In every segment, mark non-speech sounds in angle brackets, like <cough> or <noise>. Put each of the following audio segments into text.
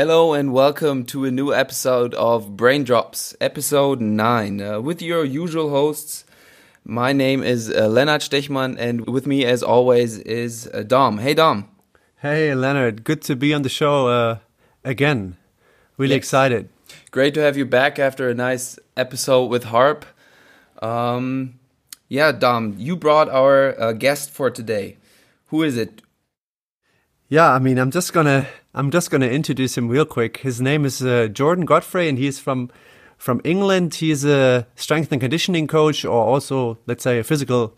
Hello and welcome to a new episode of Brain Drops, episode 9, uh, with your usual hosts. My name is uh, Leonard Stechmann, and with me, as always, is uh, Dom. Hey, Dom. Hey, Leonard. Good to be on the show uh, again. Really yes. excited. Great to have you back after a nice episode with Harp. Um, yeah, Dom, you brought our uh, guest for today. Who is it? Yeah, I mean, I'm just gonna I'm just gonna introduce him real quick. His name is uh, Jordan Godfrey, and he's from from England. He's a strength and conditioning coach, or also let's say a physical.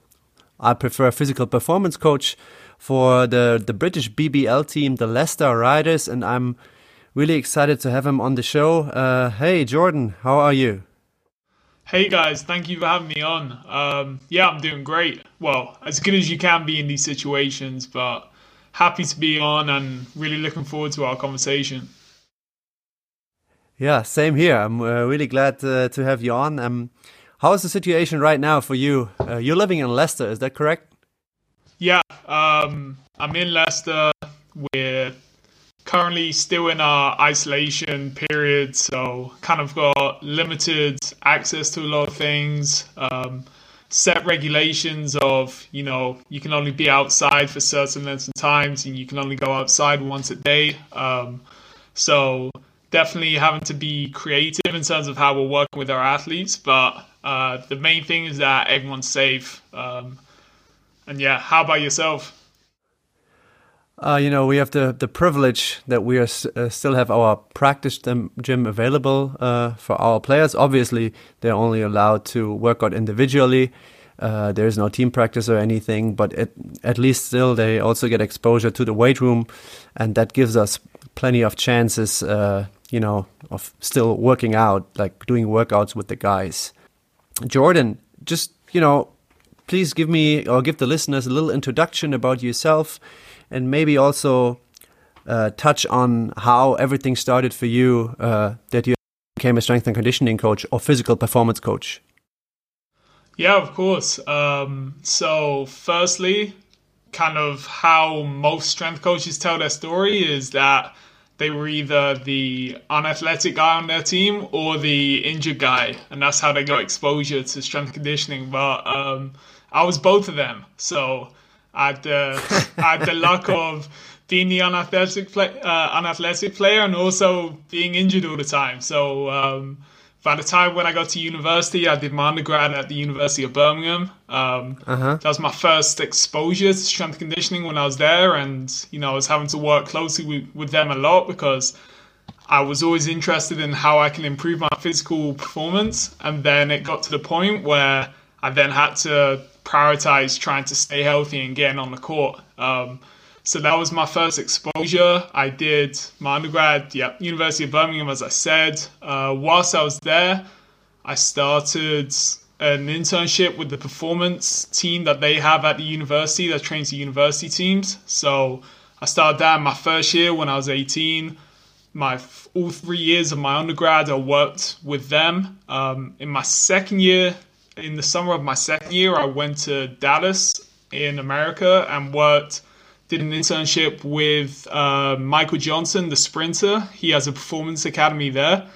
I prefer physical performance coach for the the British BBL team, the Leicester Riders, and I'm really excited to have him on the show. Uh, hey, Jordan, how are you? Hey guys, thank you for having me on. Um, yeah, I'm doing great. Well, as good as you can be in these situations, but happy to be on and really looking forward to our conversation. Yeah, same here. I'm uh, really glad uh, to have you on. Um, how is the situation right now for you? Uh, you're living in Leicester, is that correct? Yeah, um, I'm in Leicester. We're currently still in our isolation period, so kind of got limited access to a lot of things. Um, set regulations of you know you can only be outside for certain lengths of times and you can only go outside once a day. Um, so definitely having to be creative in terms of how we're working with our athletes but uh, the main thing is that everyone's safe. Um, and yeah how about yourself uh, you know, we have the, the privilege that we are uh, still have our practice gym available uh, for our players. Obviously, they're only allowed to work out individually. Uh, there's no team practice or anything, but it, at least still they also get exposure to the weight room, and that gives us plenty of chances, uh, you know, of still working out, like doing workouts with the guys. Jordan, just you know, please give me or give the listeners a little introduction about yourself and maybe also uh, touch on how everything started for you uh, that you became a strength and conditioning coach or physical performance coach. Yeah, of course. Um, so, firstly, kind of how most strength coaches tell their story is that they were either the unathletic guy on their team or the injured guy, and that's how they got exposure to strength conditioning. But um, I was both of them. So, I had the, had <laughs> the luck of being the unathletic, play, uh, unathletic player and also being injured all the time. So um, by the time when I got to university, I did my undergrad at the University of Birmingham. Um, uh-huh. That was my first exposure to strength conditioning when I was there, and you know I was having to work closely with, with them a lot because I was always interested in how I can improve my physical performance. And then it got to the point where I then had to prioritize trying to stay healthy and getting on the court. Um, so that was my first exposure. I did my undergrad, yeah, University of Birmingham, as I said. Uh, whilst I was there, I started an internship with the performance team that they have at the university that trains the university teams. So I started that my first year when I was 18. My all three years of my undergrad, I worked with them. Um, in my second year, in the summer of my second year, I went to Dallas in America and worked, did an internship with uh, Michael Johnson, the sprinter. He has a performance academy there.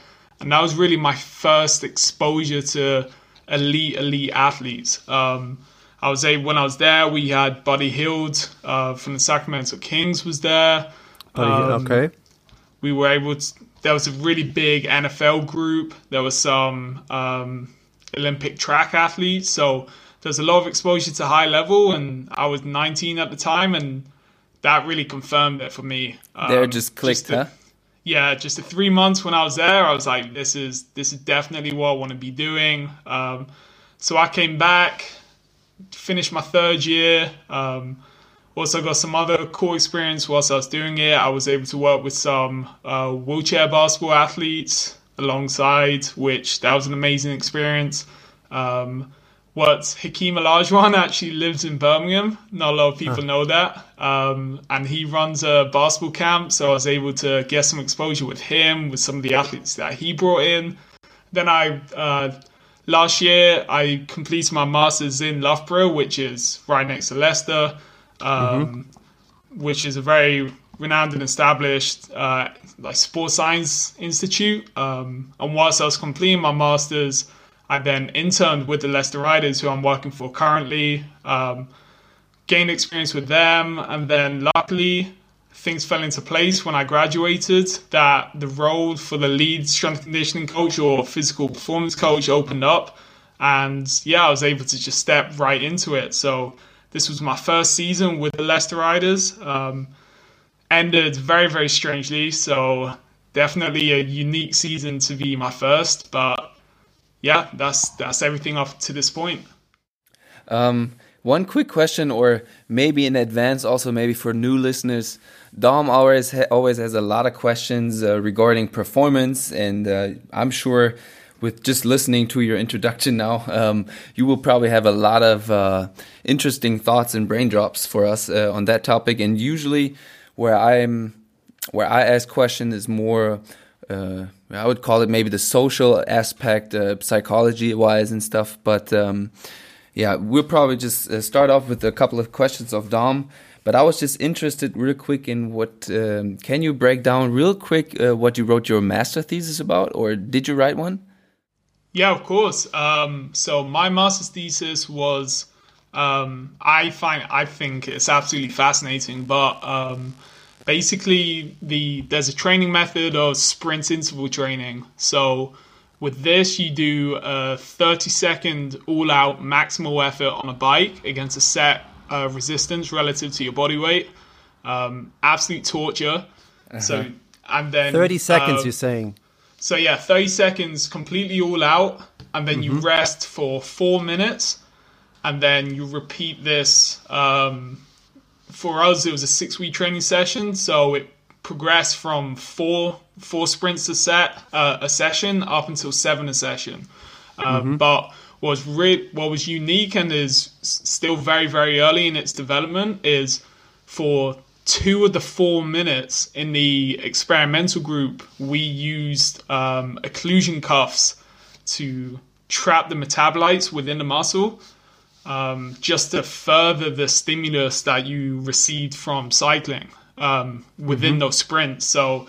And that was really my first exposure to elite, elite athletes. Um, I was able, when I was there, we had Buddy Hield uh, from the Sacramento Kings was there. Um, okay. We were able to, there was a really big NFL group. There was some um, Olympic track athlete. So there's a lot of exposure to high level, and I was 19 at the time, and that really confirmed it for me. Um, there just clicked, just the, huh? Yeah, just the three months when I was there, I was like, this is this is definitely what I want to be doing. Um, so I came back, finished my third year. Um, also got some other cool experience whilst I was doing it. I was able to work with some uh, wheelchair basketball athletes alongside, which that was an amazing experience. Um, what Hakeem Olajuwon actually lives in Birmingham. Not a lot of people huh. know that. Um, and he runs a basketball camp, so I was able to get some exposure with him, with some of the athletes that he brought in. Then I, uh, last year, I completed my master's in Loughborough, which is right next to Leicester, um, mm-hmm. which is a very renowned and established uh, like sports science institute. Um, and whilst I was completing my masters, I then interned with the Leicester Riders, who I'm working for currently. Um, gained experience with them, and then luckily things fell into place when I graduated. That the role for the lead strength conditioning coach or physical performance coach opened up, and yeah, I was able to just step right into it. So this was my first season with the Leicester Riders. Um, ended very very strangely, so definitely a unique season to be my first, but yeah, that's that's everything up to this point. Um, one quick question, or maybe in advance, also maybe for new listeners. Dom always ha always has a lot of questions uh, regarding performance, and uh, I'm sure with just listening to your introduction now, um, you will probably have a lot of uh, interesting thoughts and brain drops for us uh, on that topic. And usually, where I'm where I ask questions is more. Uh, I would call it maybe the social aspect, uh, psychology wise and stuff. But um, yeah, we'll probably just uh, start off with a couple of questions of Dom. But I was just interested, real quick, in what um, can you break down real quick uh, what you wrote your master thesis about, or did you write one? Yeah, of course. Um, so my master's thesis was um, I find I think it's absolutely fascinating, but um, basically the there's a training method of sprint interval training. So with this, you do a 30 second all out maximal effort on a bike against a set uh, resistance relative to your body weight. Um, absolute torture. Uh-huh. So, and then 30 seconds, uh, you're saying? So, yeah, 30 seconds completely all out, and then mm-hmm. you rest for four minutes, and then you repeat this. Um, for us, it was a six week training session, so it progressed from four four sprints a set uh, a session up until seven a session. Um, mm-hmm. But was re- what was unique and is still very very early in its development is for two of the four minutes in the experimental group we used um, occlusion cuffs to trap the metabolites within the muscle um, just to further the stimulus that you received from cycling um, within mm-hmm. those sprints. So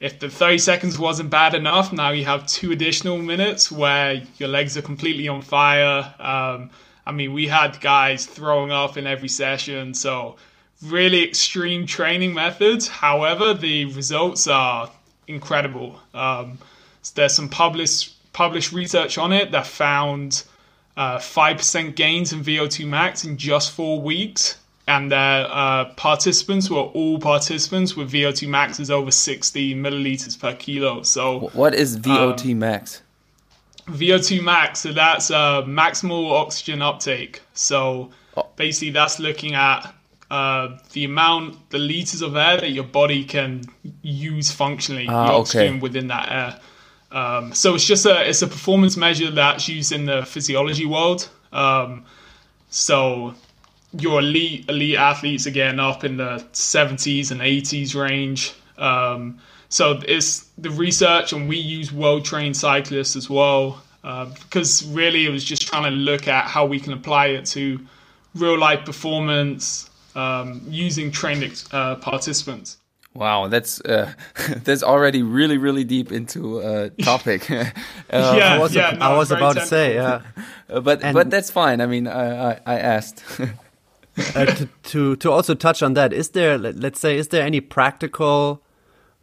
if the 30 seconds wasn't bad enough, now you have two additional minutes where your legs are completely on fire. Um, I mean, we had guys throwing up in every session. So really extreme training methods. However, the results are incredible. Um, so there's some published published research on it that found uh, 5% gains in VO2 max in just four weeks and their uh, participants were all participants with VO2 max is over 60 milliliters per kilo. So what is VO2 um, max? VO2 max, so that's uh, maximal oxygen uptake. So oh. basically, that's looking at uh, the amount, the liters of air that your body can use functionally, ah, the oxygen okay. within that air. Um, so it's just a it's a performance measure that's used in the physiology world. Um, so your elite elite athletes again up in the 70s and 80s range. Um, so it's the research, and we use well trained cyclists as well, uh, because really it was just trying to look at how we can apply it to real life performance um, using trained uh, participants. Wow, that's uh, <laughs> that's already really really deep into a topic. <laughs> uh, yeah, I was, yeah, no, I was about to say, yeah, but and but that's fine. I mean, I I, I asked. <laughs> uh, to, to to also touch on that, is there let's say is there any practical,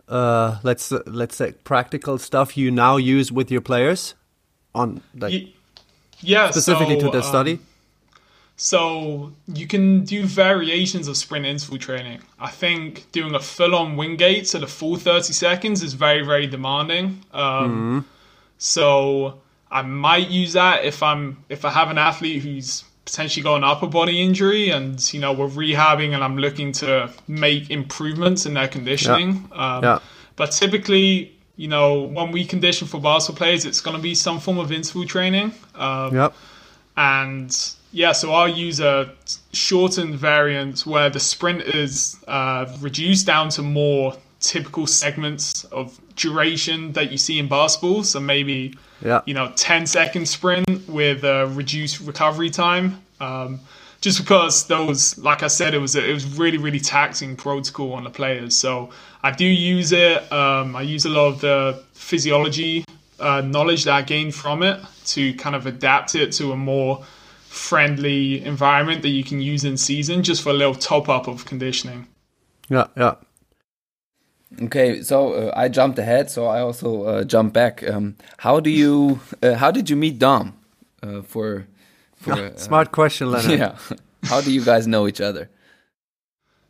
uh, let's let's say practical stuff you now use with your players, on like yeah specifically so, to the um, study. So you can do variations of sprint interval training. I think doing a full-on Wingate so the full 30 seconds is very, very demanding. Um, mm. So I might use that if I'm if I have an athlete who's potentially got an upper body injury and you know we're rehabbing and I'm looking to make improvements in their conditioning. Yeah. Um, yeah. But typically, you know, when we condition for basketball players, it's going to be some form of interval training. Um, yep. And yeah, so I'll use a shortened variant where the sprint is uh, reduced down to more typical segments of duration that you see in basketball. So maybe yeah. you know 10 second sprint with a reduced recovery time. Um, just because those, like I said, it was a, it was really really taxing protocol on the players. So I do use it. Um, I use a lot of the physiology uh, knowledge that I gained from it to kind of adapt it to a more friendly environment that you can use in season, just for a little top up of conditioning. Yeah, yeah. Okay, so uh, I jumped ahead, so I also uh, jump back. Um, how do you? Uh, how did you meet Dom? Uh, for, for <laughs> uh, smart question, Leonard. <laughs> Yeah, how do you guys know each other?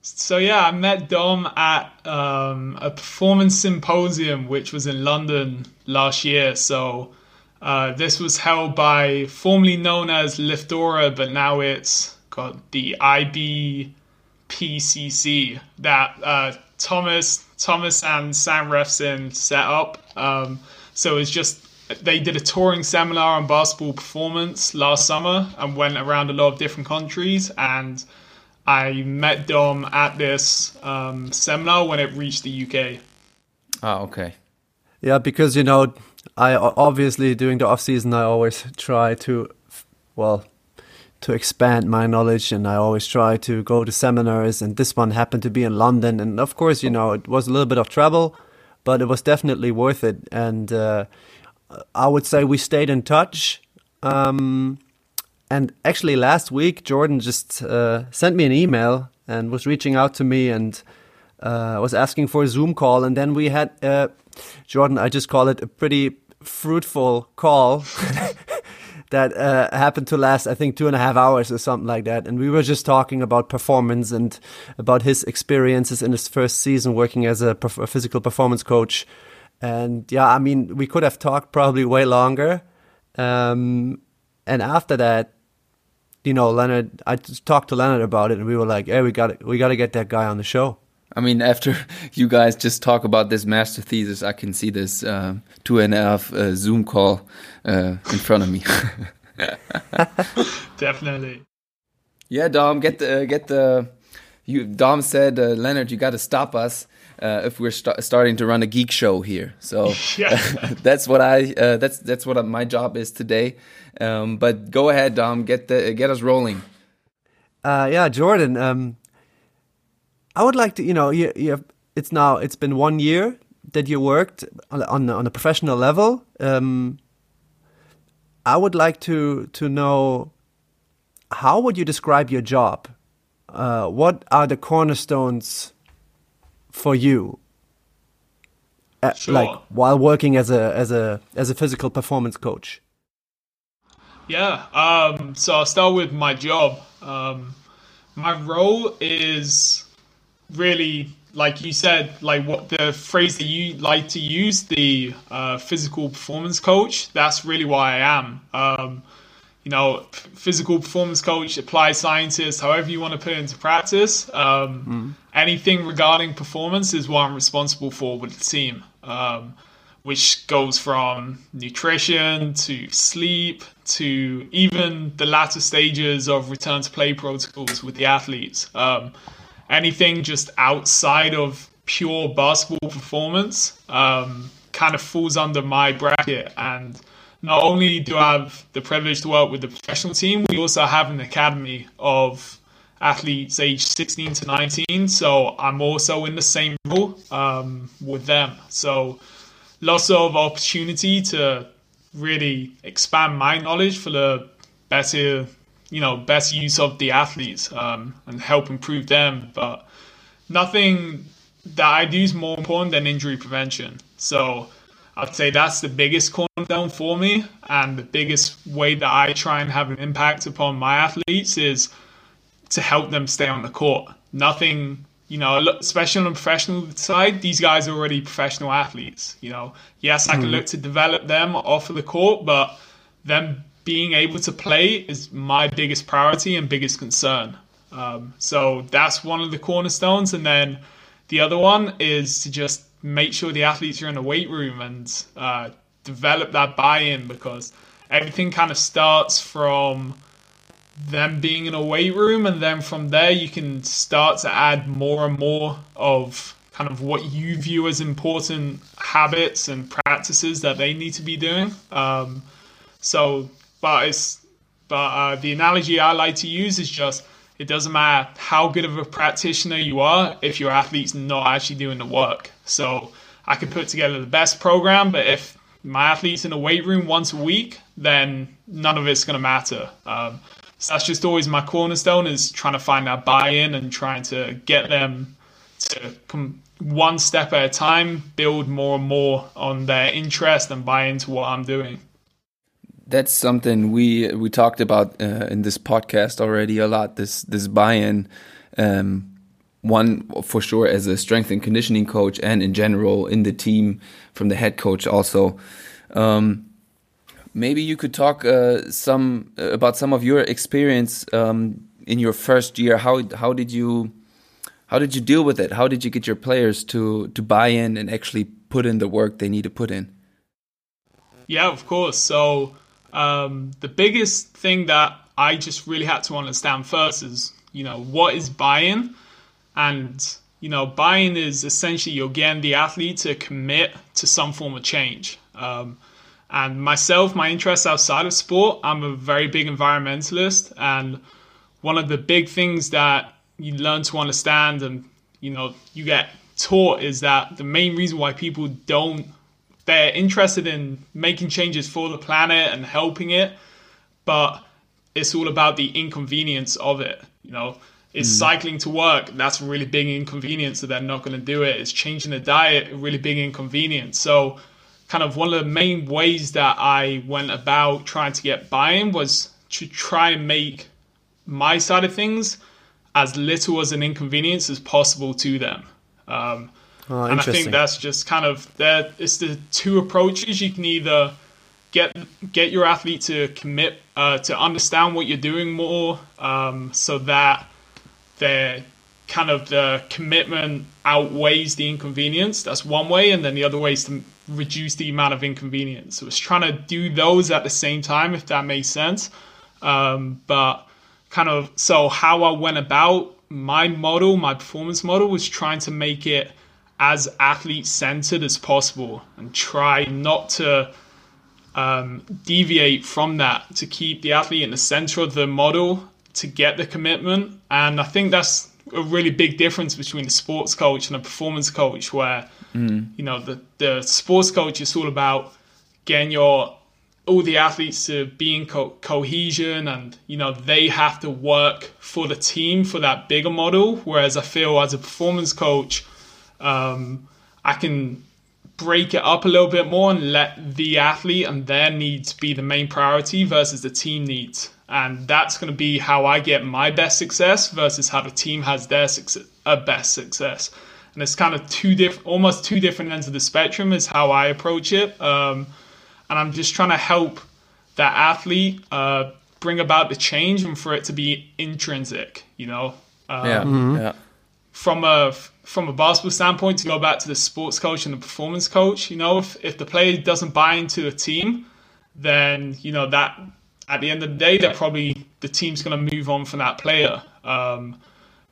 So yeah, I met Dom at um, a performance symposium, which was in London last year. So uh, this was held by formerly known as Liftora, but now it's called the IBPCC. That Thomas Thomas and Sam Refson set up. Um, so it's just they did a touring seminar on basketball performance last summer and went around a lot of different countries. And I met Dom at this um, seminar when it reached the UK. Oh, okay. Yeah, because you know, I obviously during the off season I always try to, well, to expand my knowledge and I always try to go to seminars and this one happened to be in London and of course you know it was a little bit of trouble but it was definitely worth it and uh, I would say we stayed in touch um, and actually last week Jordan just uh, sent me an email and was reaching out to me and uh, was asking for a Zoom call and then we had uh, Jordan I just call it a pretty fruitful call <laughs> that uh, happened to last, I think, two and a half hours or something like that. And we were just talking about performance and about his experiences in his first season working as a, a physical performance coach. And yeah, I mean, we could have talked probably way longer. Um, and after that, you know, Leonard, I talked to Leonard about it, and we were like, "Hey, we got we got to get that guy on the show." I mean, after <laughs> you guys just talk about this master thesis, I can see this uh, two and a half uh, Zoom call uh, in front of me. <laughs> Definitely. Yeah, Dom, get the get the. You Dom said, uh, Leonard, you got to stop us uh, if we're st starting to run a geek show here. So <laughs> that's what I uh, that's that's what my job is today. Um, but go ahead, Dom, get the get us rolling. yeah, Jordan. Um, I would like to, you know, you, you have, it's now it's been one year that you worked on on, on a professional level. Um, I would like to to know how would you describe your job? Uh, what are the cornerstones for you? Uh, sure. Like while working as a as a as a physical performance coach. Yeah. Um, so I'll start with my job. Um, my role is really like you said like what the phrase that you like to use the uh, physical performance coach that's really why i am um, you know physical performance coach applied scientist however you want to put it into practice um, mm. anything regarding performance is what i'm responsible for with the team um, which goes from nutrition to sleep to even the latter stages of return to play protocols with the athletes um, anything just outside of pure basketball performance um, kind of falls under my bracket. And not only do I have the privilege to work with the professional team, we also have an academy of athletes aged 16 to 19. So I'm also in the same role um, with them. So lots of opportunity to really expand my knowledge for the better you know best use of the athletes um, and help improve them. But nothing that I do is more important than injury prevention. So I'd say that's the biggest cornerstone for me, and the biggest way that I try and have an impact upon my athletes is to help them stay on the court. Nothing, you know, especially on the professional side, these guys are already professional athletes. You know, yes, I can mm. look to develop them off of the court, but them being able to play is my biggest priority and biggest concern. Um, so that's one of the cornerstones. And then the other one is to just make sure the athletes are in the weight room and uh, develop that buy in because everything kind of starts from them being in a weight room. And then from there, you can start to add more and more of kind of what you view as important habits and practices that they need to be doing. Um, so but it's But uh, the analogy I like to use is just it doesn't matter how good of a practitioner you are if your athlete's not actually doing the work. So I could put together the best program, but if my athlete's in a weight room once a week, then none of it's going to matter. Um, so that's just always my cornerstone is trying to find that buy-in and trying to get them to come one step at a time, build more and more on their interest and buy into what I'm doing. That's something we we talked about uh, in this podcast already a lot. This this buy-in. Um, one for sure as a strength and conditioning coach and in general in the team from the head coach also um, maybe you could talk uh, some uh, about some of your experience um, in your first year how how did you how did you deal with it how did you get your players to to buy in and actually put in the work they need to put in yeah of course so um, the biggest thing that I just really had to understand first is you know what is buy-in and you know, buying is essentially you're getting the athlete to commit to some form of change. Um, and myself, my interests outside of sport, I'm a very big environmentalist, and one of the big things that you learn to understand and you know you get taught is that the main reason why people don't they're interested in making changes for the planet and helping it, but it's all about the inconvenience of it. You know, it's mm. cycling to work. That's a really big inconvenience, so they're not going to do it. it. Is changing the diet a really big inconvenience. So, kind of one of the main ways that I went about trying to get buy-in was to try and make my side of things as little as an inconvenience as possible to them. Um, oh, and I think that's just kind of that. It's the two approaches. You can either get get your athlete to commit uh, to understand what you're doing more, um, so that their kind of the commitment outweighs the inconvenience. That's one way, and then the other way is to reduce the amount of inconvenience. So it's trying to do those at the same time, if that makes sense. Um, but kind of so how I went about my model, my performance model, was trying to make it as athlete centered as possible and try not to um, deviate from that to keep the athlete in the center of the model to get the commitment. And I think that's a really big difference between a sports coach and a performance coach, where mm. you know the the sports coach is all about getting your all the athletes to be in co- cohesion and you know they have to work for the team for that bigger model whereas i feel as a performance coach um, i can break it up a little bit more and let the athlete and their needs be the main priority versus the team needs and that's going to be how I get my best success versus how the team has their success, uh, best success. And it's kind of two different, almost two different ends of the spectrum is how I approach it. Um, and I'm just trying to help that athlete uh, bring about the change and for it to be intrinsic. You know, um, yeah, mm-hmm. yeah. From a from a basketball standpoint, to go back to the sports coach and the performance coach, you know, if if the player doesn't buy into the team, then you know that at the end of the day, they're probably the team's going to move on from that player. Um,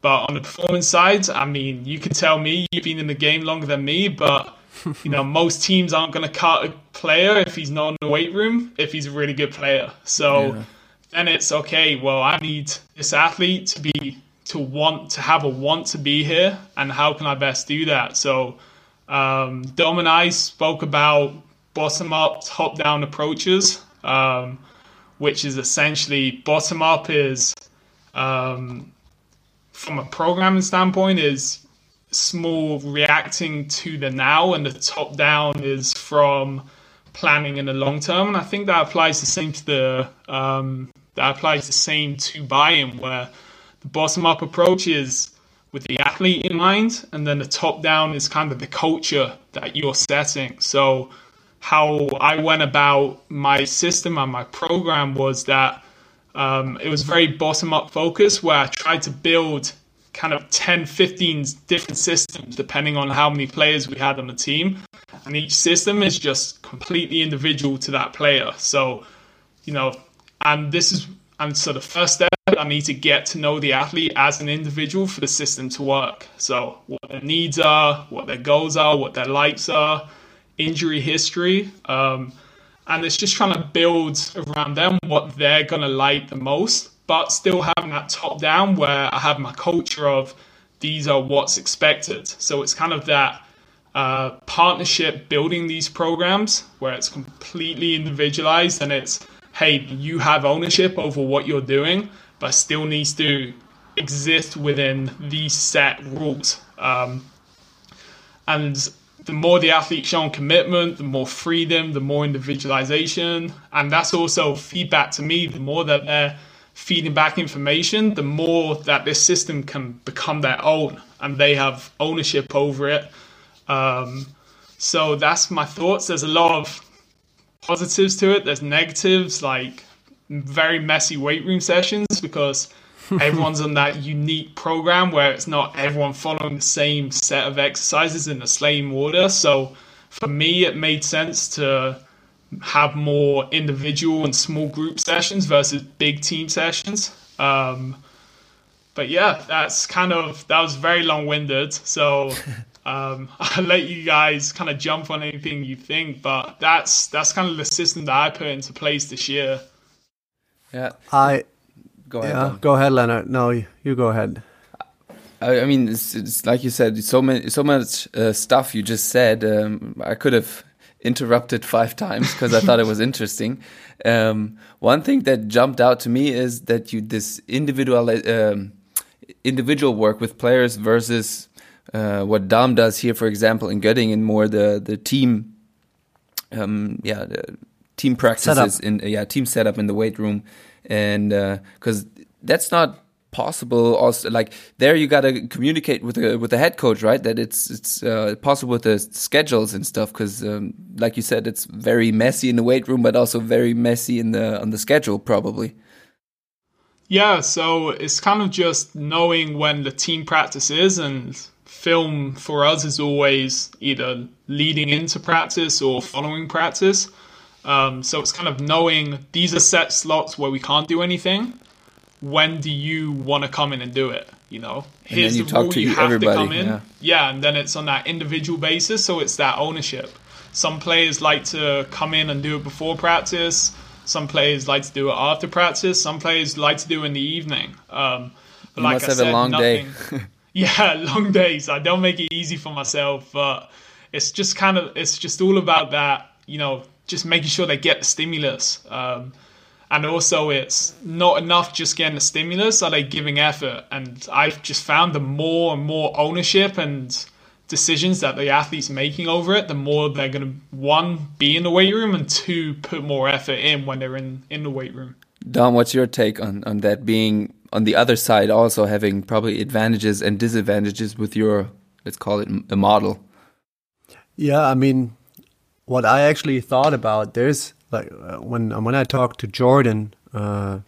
but on the performance side, I mean, you can tell me you've been in the game longer than me, but you know, <laughs> most teams aren't going to cut a player if he's not in the weight room if he's a really good player. So yeah. then it's okay. Well, I need this athlete to be to want to have a want to be here, and how can I best do that? So um, Dom and I spoke about bottom up, top down approaches. Um, which is essentially bottom up is um, from a programming standpoint is small reacting to the now and the top down is from planning in the long term and i think that applies the same to the um, that applies the same to buy-in where the bottom up approach is with the athlete in mind and then the top down is kind of the culture that you're setting so how I went about my system and my program was that um, it was very bottom up focused where I tried to build kind of 10, 15 different systems depending on how many players we had on the team. And each system is just completely individual to that player. So, you know, and this is, and so the first step, I need to get to know the athlete as an individual for the system to work. So, what their needs are, what their goals are, what their likes are injury history. Um, and it's just trying to build around them what they're gonna like the most, but still having that top down where I have my culture of these are what's expected. So it's kind of that uh, partnership building these programs where it's completely individualized and it's hey you have ownership over what you're doing but still needs to exist within these set rules um, and the more the athlete's shown commitment the more freedom the more individualization and that's also feedback to me the more that they're feeding back information, the more that this system can become their own and they have ownership over it. Um, so that's my thoughts. There's a lot of positives to it. There's negatives like very messy weight room sessions because <laughs> everyone's on that unique program where it's not everyone following the same set of exercises in the same order. So for me, it made sense to have more individual and small group sessions versus big team sessions. Um, but yeah, that's kind of that was very long winded. So <laughs> um, <laughs> I'll let you guys kind of jump on anything you think. But that's that's kind of the system that I put into place this year. Yeah, I go ahead. yeah, go ahead, Leonard. No, you, you go ahead. I, I mean, it's, it's like you said, so many, so much uh, stuff you just said. Um, I could have interrupted five <laughs> times because I thought it was interesting. Um, one thing that jumped out to me is that you this individual um, individual work with players versus uh, what Dom does here, for example, in Göttingen, more the the team, um, yeah, the team practices Setup. in yeah team setup in the weight room, and because that's not possible also like there you got to communicate with the with the head coach right? That it's it's uh, possible with the schedules and stuff because um, like you said it's very messy in the weight room but also very messy in the on the schedule probably. Yeah, so it's kind of just knowing when the team practice is, and film for us is always either leading into practice or following practice. Um, so it's kind of knowing these are set slots where we can't do anything. When do you want to come in and do it? You know, then you talk to you- everybody, yeah. yeah, and then it's on that individual basis, so it's that ownership. Some players like to come in and do it before practice. Some players like to do it after practice. Some players like to do it in the evening. Um, but You like must I have a said, long day. <laughs> yeah, <laughs> long days. I don't make it easy for myself, but it's just kind of it's just all about that. You know, just making sure they get the stimulus. Um, and also, it's not enough just getting the stimulus. Are they giving effort? And I've just found the more and more ownership and decisions that the athletes making over it, the more they're going to one be in the weight room and two put more effort in when they're in in the weight room. Dom, what's your take on, on that being on the other side, also having probably advantages and disadvantages with your, let's call it a model? Yeah, I mean, what I actually thought about there's like uh, when when I talked to Jordan uh,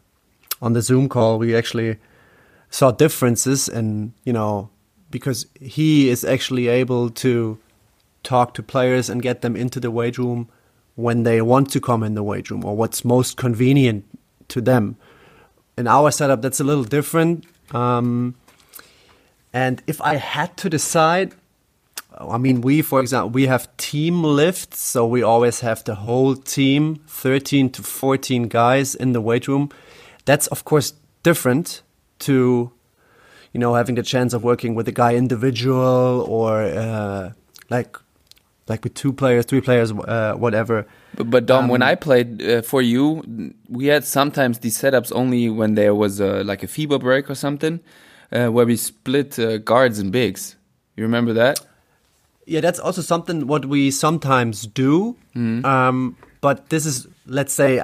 on the Zoom call, we actually saw differences, and you know, because he is actually able to talk to players and get them into the weight room when they want to come in the weight room or what's most convenient to them. In our setup, that's a little different. Um, and if I had to decide, I mean, we, for example, we have team lifts, so we always have the whole team, 13 to 14 guys in the weight room. That's, of course, different to, you know, having the chance of working with a guy individual or uh, like, like with two players, three players, uh, whatever. But, but Dom, when Um, I played uh, for you, we had sometimes these setups only when there was uh, like a FIBA break or something, uh, where we split uh, guards and bigs. You remember that? Yeah, that's also something what we sometimes do. Um, but this is, let's say,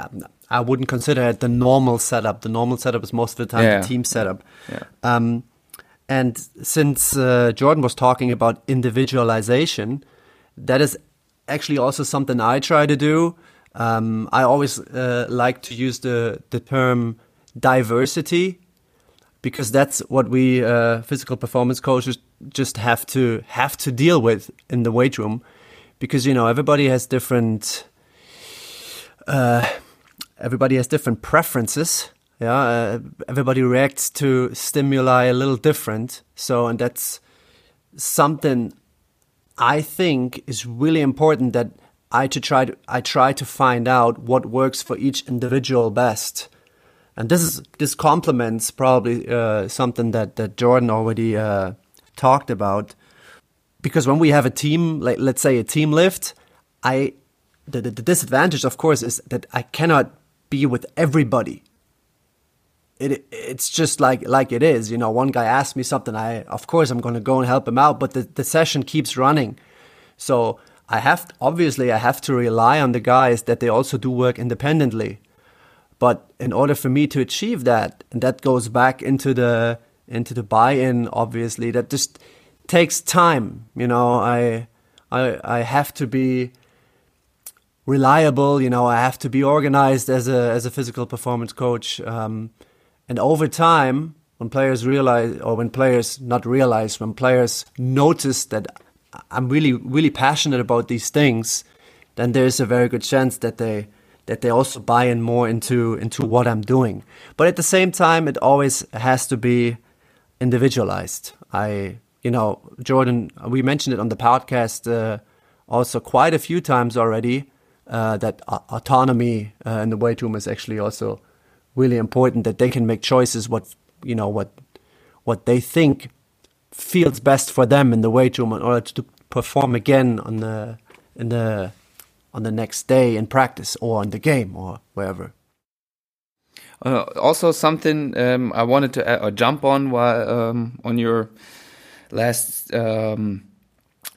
I wouldn't consider it the normal setup. The normal setup is most of the time Yeah. the team setup. Yeah. Um, and since uh, Jordan was talking about individualization, that is actually also something I try to do. Um, I always uh, like to use the, the term diversity because that's what we uh, physical performance coaches just have to have to deal with in the weight room because you know everybody has different uh, everybody has different preferences yeah uh, everybody reacts to stimuli a little different so and that's something i think is really important that I to try to I try to find out what works for each individual best, and this is this complements probably uh, something that that Jordan already uh, talked about, because when we have a team, like let's say a team lift, I the, the, the disadvantage of course is that I cannot be with everybody. It it's just like like it is, you know. One guy asked me something, I of course I'm going to go and help him out, but the the session keeps running, so I have obviously I have to rely on the guys that they also do work independently. But in order for me to achieve that, and that goes back into the into the buy-in, obviously, that just takes time. You know, I I I have to be reliable. You know, I have to be organized as a as a physical performance coach. Um, and over time, when players realize, or when players not realize, when players notice that I'm really really passionate about these things, then there's a very good chance that they that they also buy in more into into what I'm doing. But at the same time, it always has to be individualized. I you know Jordan, we mentioned it on the podcast uh, also quite a few times already. Uh, that autonomy uh, in the weight room is actually also really important. That they can make choices what you know what what they think feels best for them in the weight room in order to perform again on the in the on the next day in practice or in the game or wherever. Uh, also, something um, I wanted to uh, jump on while um, on your last um,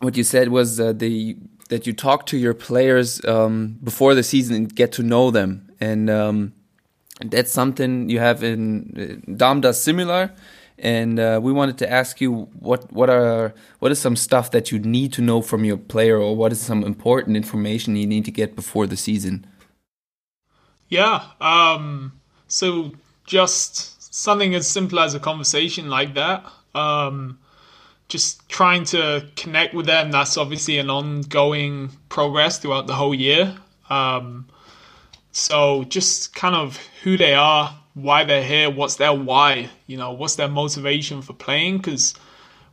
what you said was uh, the that you talk to your players um, before the season and get to know them, and um, that's something you have in uh, Dom does similar and uh, we wanted to ask you what what are what is some stuff that you need to know from your player, or what is some important information you need to get before the season. Yeah, um, so just something as simple as a conversation like that. Um, just trying to connect with them. That's obviously an ongoing progress throughout the whole year. Um, so just kind of who they are, why they're here, what's their why, you know, what's their motivation for playing. Because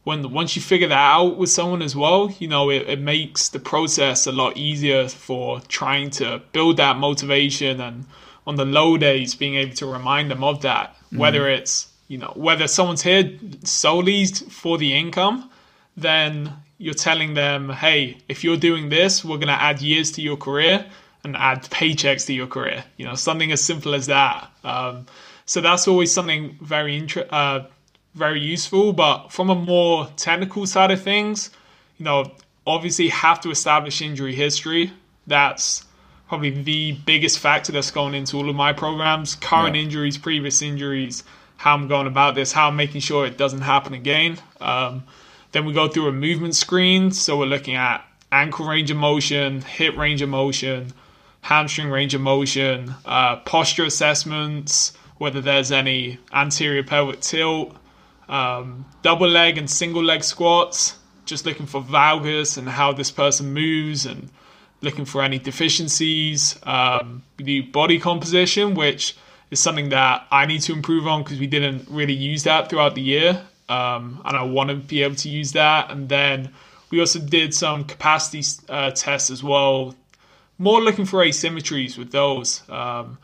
when once you figure that out with someone as well, you know, it, it makes the process a lot easier for trying to build that motivation and on the low days being able to remind them of that. Mm-hmm. Whether it's you know whether someone's here solely for the income, then you're telling them, hey, if you're doing this, we're gonna add years to your career and add paychecks to your career. You know, something as simple as that. Um, so that's always something very inter- uh, very useful. But from a more technical side of things, you know, obviously have to establish injury history. That's probably the biggest factor that's going into all of my programs. Current yeah. injuries, previous injuries, how I'm going about this, how I'm making sure it doesn't happen again. Um, then we go through a movement screen. So we're looking at ankle range of motion, hip range of motion, hamstring range of motion, uh, posture assessments, whether there's any anterior pelvic tilt, um, double leg and single leg squats, just looking for valgus and how this person moves and looking for any deficiencies. Um, we do body composition, which is something that I need to improve on because we didn't really use that throughout the year. Um, and I want to be able to use that. And then we also did some capacity uh, tests as well more looking for asymmetries with those. Um,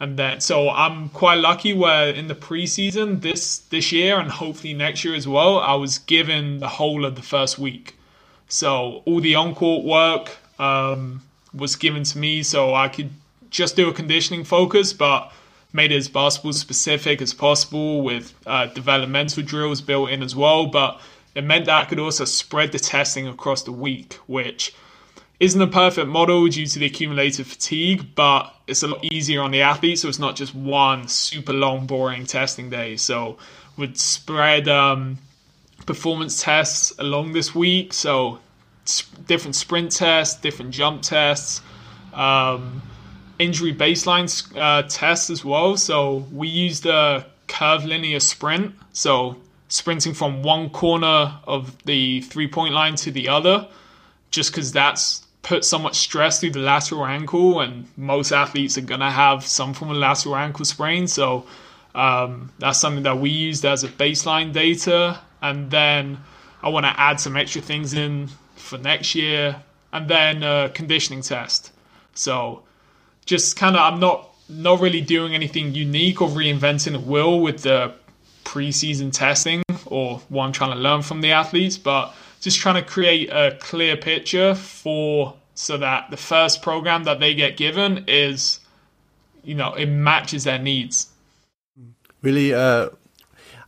and then so I'm quite lucky where in the preseason this this year and hopefully next year as well, I was given the whole of the first week. So all the on court work um, was given to me, so I could just do a conditioning focus, but made it as basketball specific as possible with uh, developmental drills built in as well. But it meant that I could also spread the testing across the week, which isn't a perfect model due to the accumulated fatigue, but it's a lot easier on the athlete. So it's not just one super long, boring testing day. So would spread um, performance tests along this week. So different sprint tests, different jump tests, um, injury baseline uh, tests as well. So we used a curvilinear sprint. So sprinting from one corner of the three point line to the other, just because that's put so much stress through the lateral ankle, and most athletes are gonna have some form of lateral ankle sprain. So um, that's something that we used as a baseline data, and then I want to add some extra things in for next year. and then a conditioning test. So just kind of, I'm not not really doing anything unique or reinventing a wheel with the preseason testing or what I'm trying to learn from the athletes, but just trying to create a clear picture for so that the first program that they get given is, you know, it matches their needs. Really, uh,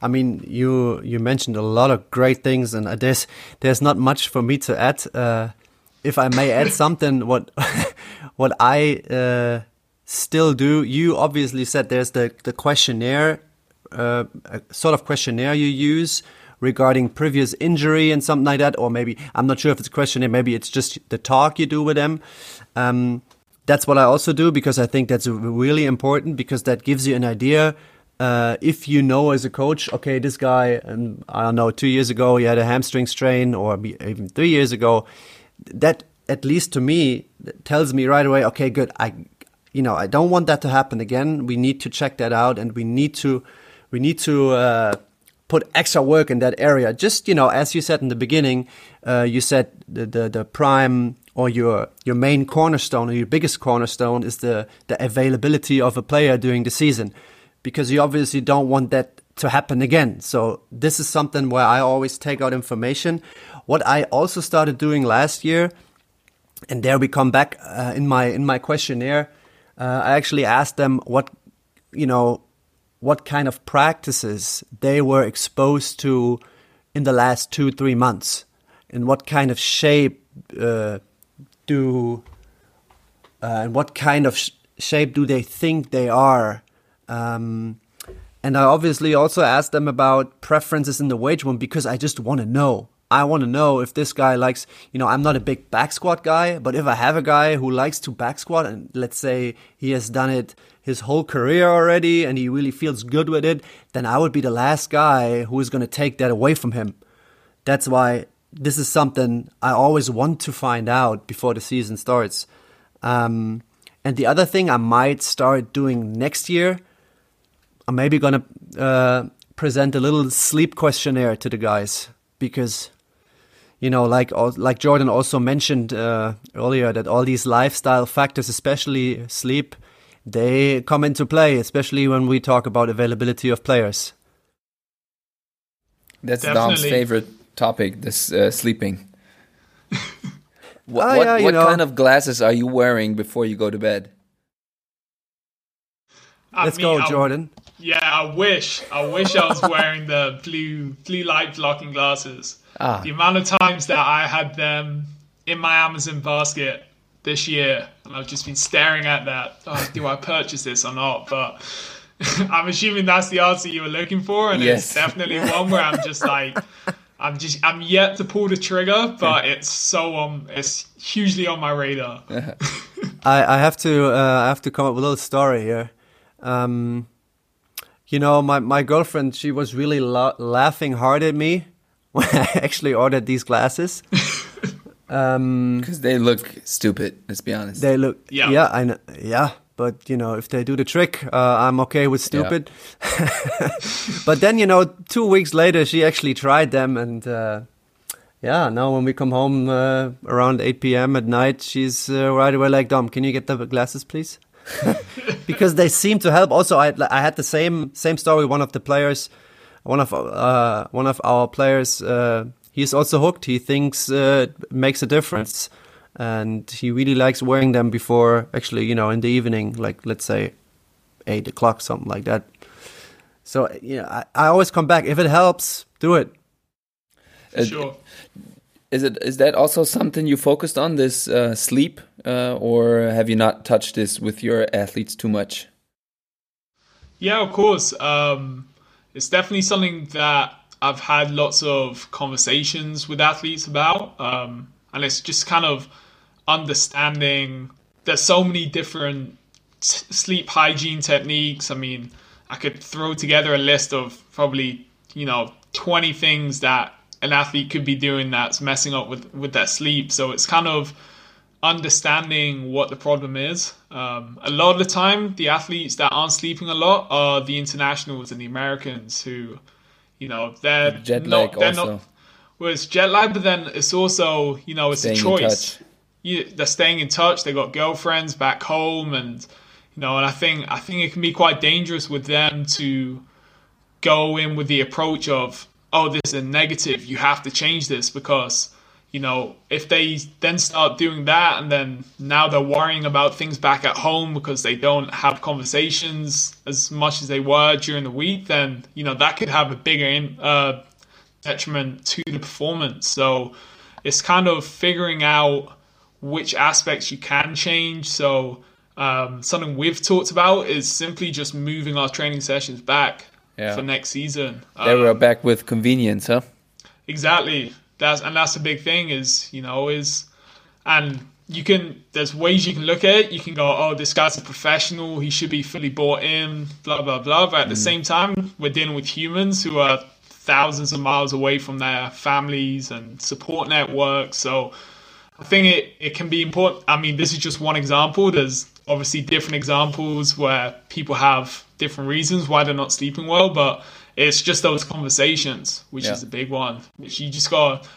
I mean, you you mentioned a lot of great things, and there's there's not much for me to add. Uh, if I may add <laughs> something, what <laughs> what I uh, still do, you obviously said there's the the questionnaire, uh, sort of questionnaire you use regarding previous injury and something like that, or maybe I'm not sure if it's a questionnaire, maybe it's just the talk you do with them. Um, that's what I also do because I think that's really important because that gives you an idea uh, if you know as a coach, okay, this guy, um, I don't know, two years ago he had a hamstring strain, or even three years ago, that at least to me tells me right away, okay, good. I, you know, I don't want that to happen again. We need to check that out, and we need to, we need to uh, put extra work in that area. Just you know, as you said in the beginning, uh, you said the, the the prime or your your main cornerstone or your biggest cornerstone is the the availability of a player during the season because you obviously don't want that to happen again. So this is something where I always take out information. What I also started doing last year, and there we come back uh, in my in my questionnaire. Uh, I actually asked them what you know what kind of practices they were exposed to in the last two three months, and what kind of shape uh, do uh, and what kind of sh shape do they think they are um, and I obviously also asked them about preferences in the wage room because I just want to know. I want to know if this guy likes, you know, I'm not a big back squat guy, but if I have a guy who likes to back squat and let's say he has done it his whole career already and he really feels good with it, then I would be the last guy who is going to take that away from him. That's why this is something I always want to find out before the season starts. Um, and the other thing I might start doing next year I'm maybe gonna uh, present a little sleep questionnaire to the guys because you know, like like Jordan also mentioned uh, earlier, that all these lifestyle factors, especially sleep, they come into play, especially when we talk about availability of players. That's Definitely. Dom's favorite topic: this uh, sleeping. <laughs> what, ah, what, what kind of glasses are you wearing before you go to bed? Let's go, Jordan. Yeah, I wish. I wish I was wearing the blue blue light blocking glasses. Ah. The amount of times that I had them in my Amazon basket this year, and I've just been staring at that. Oh, do I purchase this or not? But <laughs> I'm assuming that's the answer you were looking for, and yes. it's definitely one where I'm just like, I'm just, I'm yet to pull the trigger, but it's so um, it's hugely on my radar. <laughs> I, I have to, uh, I have to come up with a little story here. Um, you know, my, my girlfriend, she was really laughing hard at me when I actually ordered these glasses. <laughs> Um, because they look stupid. Let's be honest. They look, yeah, yeah, I know, yeah. But you know, if they do the trick, uh, I'm okay with stupid. Yeah. <laughs> but then, you know, two weeks later, she actually tried them, and uh, yeah, now when we come home uh, around 8 p.m. at night, she's uh, right away like, "Dom, can you get the glasses, please?" <laughs> because they seem to help. Also, I, I had the same same story. One of the players, one of uh, one of our players, uh, he's also hooked. He thinks uh, it makes a difference, and he really likes wearing them before actually, you know, in the evening, like let's say eight o'clock, something like that. So you know, I, I always come back if it helps, do it. Uh, sure is it is that also something you focused on this uh, sleep, uh, or have you not touched this with your athletes too much? Yeah, of course. Um, it's definitely something that I've had lots of conversations with athletes about, um, and it's just kind of understanding. There's so many different sleep hygiene techniques. I mean, I could throw together a list of probably you know 20 things that an athlete could be doing that's messing up with with their sleep. So it's kind of understanding what the problem is. Um, a lot of the time, the athletes that aren't sleeping a lot are the internationals and the Americans who, you know, they're jet lag not, they're also. Not, well, it's jet lag, but then it's also, you know, it's Staying a choice. you, they're staying in touch. They've got girlfriends back home, and you know, and I think I think it can be quite dangerous with them to go in with the approach of, oh, this is a negative. You have to change this because you know, if they then start doing that and then now they're worrying about things back at home because they don't have conversations as much as they were during the week, then, you know, that could have a bigger uh, detriment to the performance. So it's kind of figuring out which aspects you can change. So um, something we've talked about is simply just moving our training sessions back yeah. for next season. They um, were back with convenience, huh? Exactly that's and that's the big thing is you know is and you can there's ways you can look at it. You can go oh this guy's a professional. He should be fully bought in blah blah blah. But at mm. the same time we're dealing with humans who are thousands of miles away from their families and support networks so i think it, it can be important. I mean this is just one example. There's obviously different examples where people have different reasons why they're not sleeping well but it's just those conversations, which yeah. is a big one. Which you just got to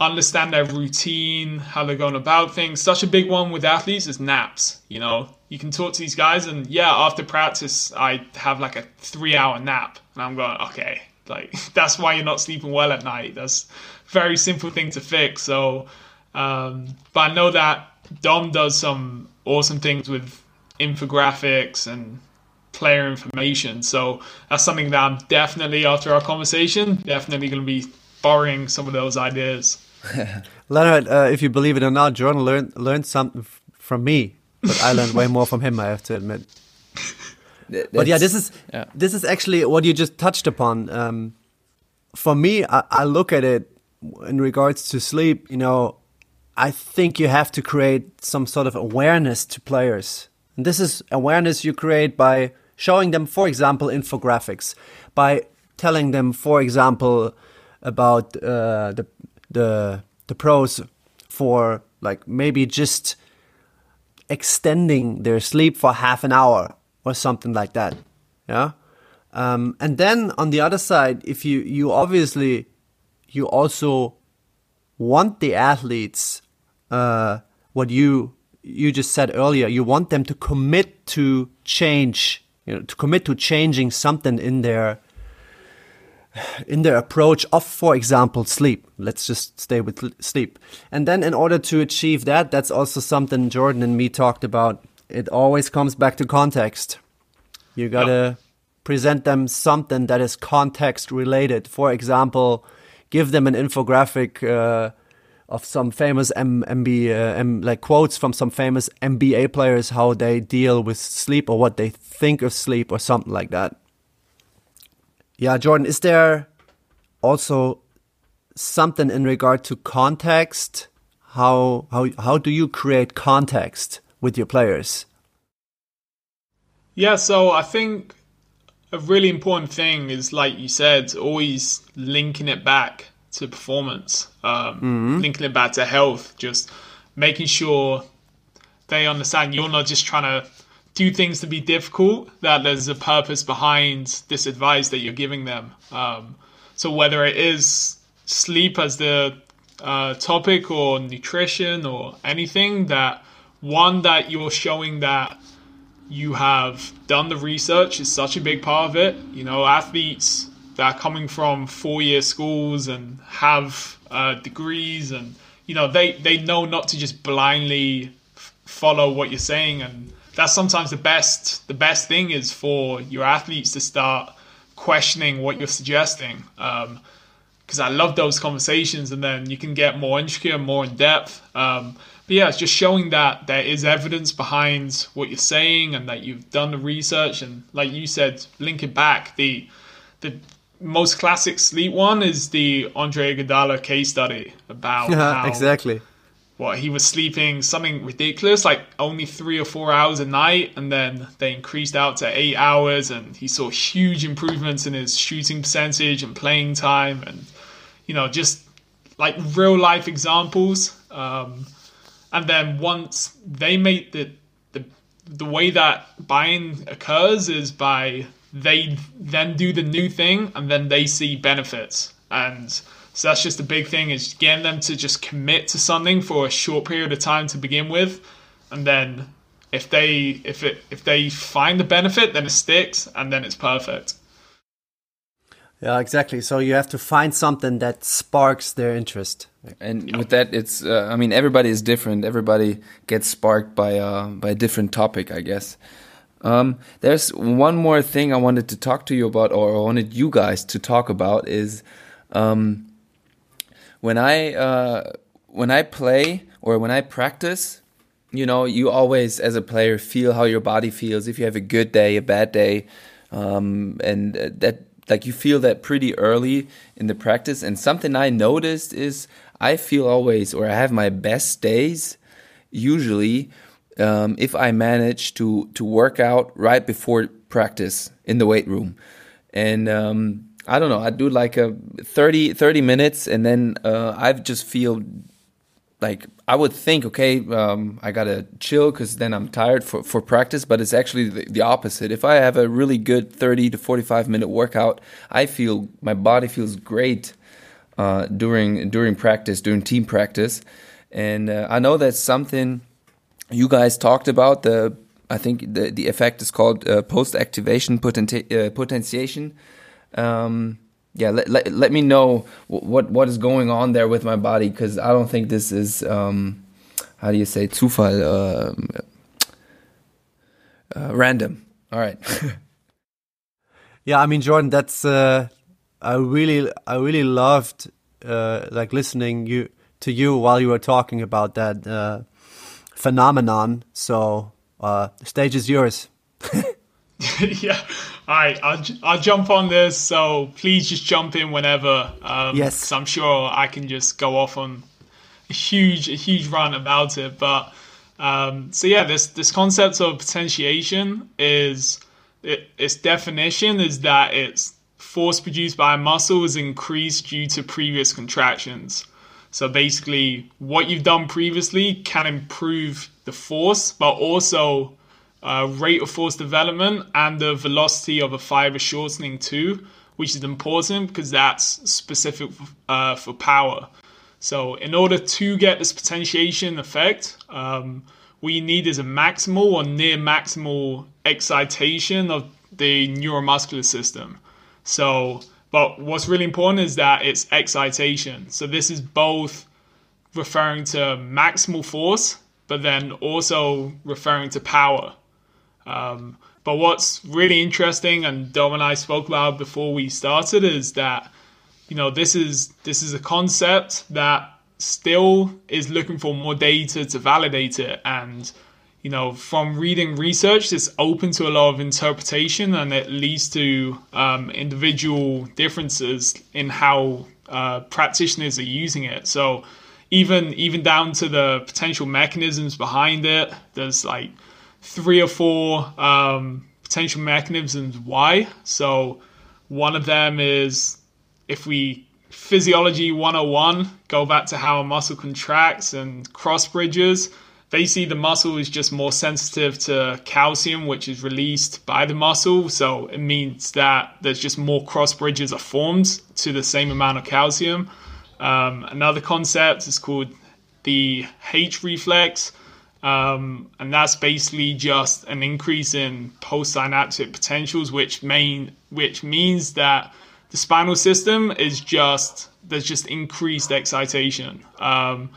understand their routine, how they're going about things. Such a big one with athletes is naps. You know, you can talk to these guys, and yeah, after practice, I have like a three hour nap, and I'm going, okay, like <laughs> that's why you're not sleeping well at night. That's very simple thing to fix. So, um, but I know that Dom does some awesome things with infographics and player information. So that's something that I'm definitely, after our conversation, definitely going to be borrowing some of those ideas. <laughs> Leonard, uh, if you believe it or not, Jordan learned learned something from me, but I learned way more from him. I have to admit. <laughs> but yeah, this is yeah. this is actually what you just touched upon. Um, for me, I, I look at it in regards to sleep. You know, I think you have to create some sort of awareness to players. And this is awareness you create by showing them, for example, infographics, by telling them, for example, about uh, the the the pros for like maybe just extending their sleep for half an hour or something like that. Yeah. Um, and then on the other side, if you you obviously you also want the athletes uh, what you you just said earlier, you want them to commit to change you know, to commit to changing something in their in their approach of, for example, sleep. Let's just stay with sleep. And then, in order to achieve that, that's also something Jordan and me talked about. It always comes back to context. You gotta yep. present them something that is context related. For example, give them an infographic uh, of some famous M- uh, M- like quotes from some famous NBA players, how they deal with sleep or what they think of sleep or something like that. Yeah, Jordan, is there also something in regard to context? How how how do you create context with your players? Yeah, so I think a really important thing is, like you said, always linking it back to performance, um, mm-hmm. linking it back to health, just making sure they understand you're not just trying to do things to be difficult, that there's a purpose behind this advice that you're giving them. Um, so whether it is sleep as the uh, topic or nutrition or anything, that one that you're showing that you have done the research is such a big part of it. You know, athletes that are coming from four-year schools and have uh, degrees, and you know they they know not to just blindly f- follow what you're saying, and that's sometimes the best the best thing is for your athletes to start questioning what you're suggesting. Um, because I love those conversations, and then you can get more intricate and more in depth. Um, but yeah, it's just showing that there is evidence behind what you're saying, and that you've done the research, and like you said, link it back. The the most classic sleep one is the Andre Iguodala case study about <laughs> how, exactly. what he was sleeping something ridiculous like only three or four hours a night and then they increased out to eight hours and he saw huge improvements in his shooting percentage and playing time and you know just like real life examples. Um, and then once they made the the the way that buying occurs is by they then do the new thing and then they see benefits and So that's just a big thing is getting them to just commit to something for a short period of time to begin with, and then if they if it if they find the benefit, then it sticks, and then it's perfect. Yeah, exactly. So you have to find something that sparks their interest. And with that, it's uh, I mean everybody is different. Everybody gets sparked by uh, by a different topic, I guess. Um, there's one more thing I wanted to talk to you about, or I wanted you guys to talk about, is um, when I uh, when I play or when I practice. You know, you always, as a player, feel how your body feels. If you have a good day, a bad day, um, and that like you feel that pretty early in the practice. And something I noticed is I feel always, or I have my best days usually um, if I manage to to work out right before practice in the weight room. And um, I don't know, I do like a 30, 30 minutes, and then uh, I just feel like I would think, okay, um, I gotta chill because then I'm tired for, for practice. But it's actually the, the, opposite. If I have a really good 30 to 45 minute workout, I feel my body feels great uh, during during practice, during team practice, and uh, I know that's something you guys talked about. The I think the the effect is called uh, post activation potenti- uh, potentiation. Um, yeah, let, let, let me know what what is going on there with my body because I don't think this is um, how do you say Zufall uh, uh, random. All right. <laughs> yeah, I mean Jordan, that's uh, I really I really loved uh, like listening you to you while you were talking about that uh, phenomenon. So uh, the stage is yours. <laughs> <laughs> yeah. All right, I'll, I'll jump on this. So please just jump in whenever. Um, yes. I'm sure I can just go off on a huge, a huge run about it. But um, so yeah, this this concept of potentiation is it, its definition is that it's force produced by a muscle is increased due to previous contractions. So basically, what you've done previously can improve the force, but also uh, rate of force development and the velocity of a fiber shortening too, which is important because that's specific uh, for power. So in order to get this potentiation effect, um, what you need is a maximal or near maximal excitation of the neuromuscular system. So, but what's really important is that it's excitation. So this is both referring to maximal force, but then also referring to power. Um, but what's really interesting, and Dom and I spoke about before we started, is that you know this is this is a concept that still is looking for more data to validate it, and you know from reading research, it's open to a lot of interpretation, and it leads to um, individual differences in how uh, practitioners are using it. So even even down to the potential mechanisms behind it, there's like three or four um, potential mechanisms why. So one of them is if we physiology 101 go back to how a muscle contracts and cross bridges basically the muscle is just more sensitive to calcium which is released by the muscle. So it means that there's just more cross bridges are formed to the same amount of calcium. Um, another concept is called the h reflex. Um, and that's basically just an increase in postsynaptic potentials, which main which means that the spinal system is just there's just increased excitation. Um,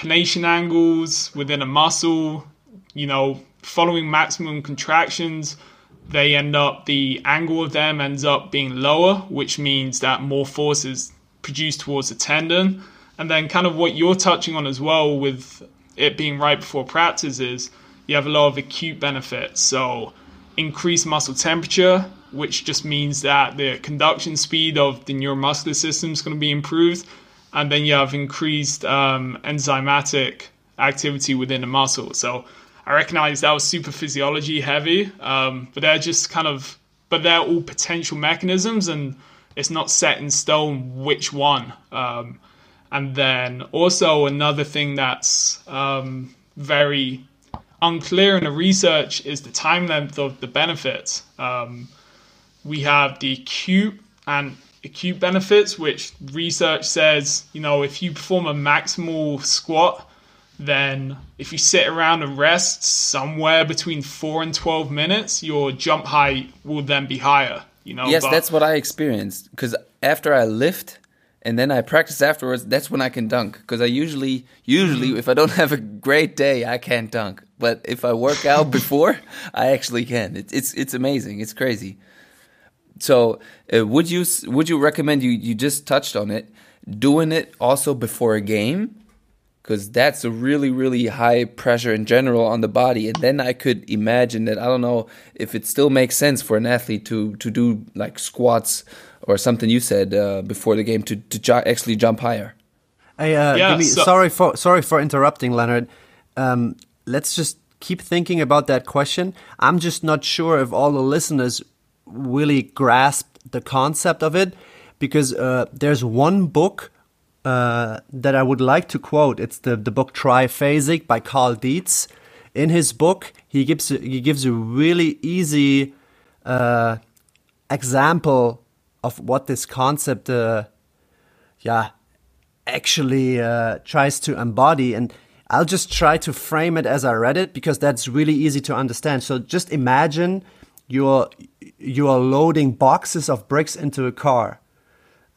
pennation angles within a muscle, you know, following maximum contractions, they end up the angle of them ends up being lower, which means that more force is produced towards the tendon. And then kind of what you're touching on as well with it being right before practice is you have a lot of acute benefits. So increased muscle temperature, which just means that the conduction speed of the neuromuscular system is going to be improved. And then you have increased um, enzymatic activity within the muscle. So I recognize that was super physiology heavy, um, but they're just kind of, but they're all potential mechanisms and it's not set in stone which one. Um, and then also another thing that's um, very unclear in the research is the time length of the benefits. Um, we have the acute and acute benefits, which research says, you know, if you perform a maximal squat, then if you sit around and rest somewhere between four and 12 minutes, your jump height will then be higher. You know, yes, but- that's what I experienced. Because after I lift and then I practice afterwards, that's when I can dunk. Because I usually, usually, mm-hmm. if I don't have a great day, I can't dunk. But if I work out <laughs> before, I actually can. It's it's it's amazing. It's crazy. So, uh, would you would you recommend you you just touched on it, doing it also before a game? Because that's a really really high pressure in general on the body, and then I could imagine that I don't know if it still makes sense for an athlete to to do like squats or something you said uh, before the game to to ju- actually jump higher. Hey, uh, Yeah, me, so- sorry for sorry for interrupting, Leonard. Um, let's just keep thinking about that question. I'm just not sure if all the listeners really grasp the concept of it, because uh, there's one book uh, that I would like to quote. It's the the book Triphasic by Carl Dietz. In his book, he gives he gives a really easy uh, example of what this concept uh, yeah actually uh, tries to embody and i'll just try to frame it as i read it because that's really easy to understand so just imagine you're you're loading boxes of bricks into a car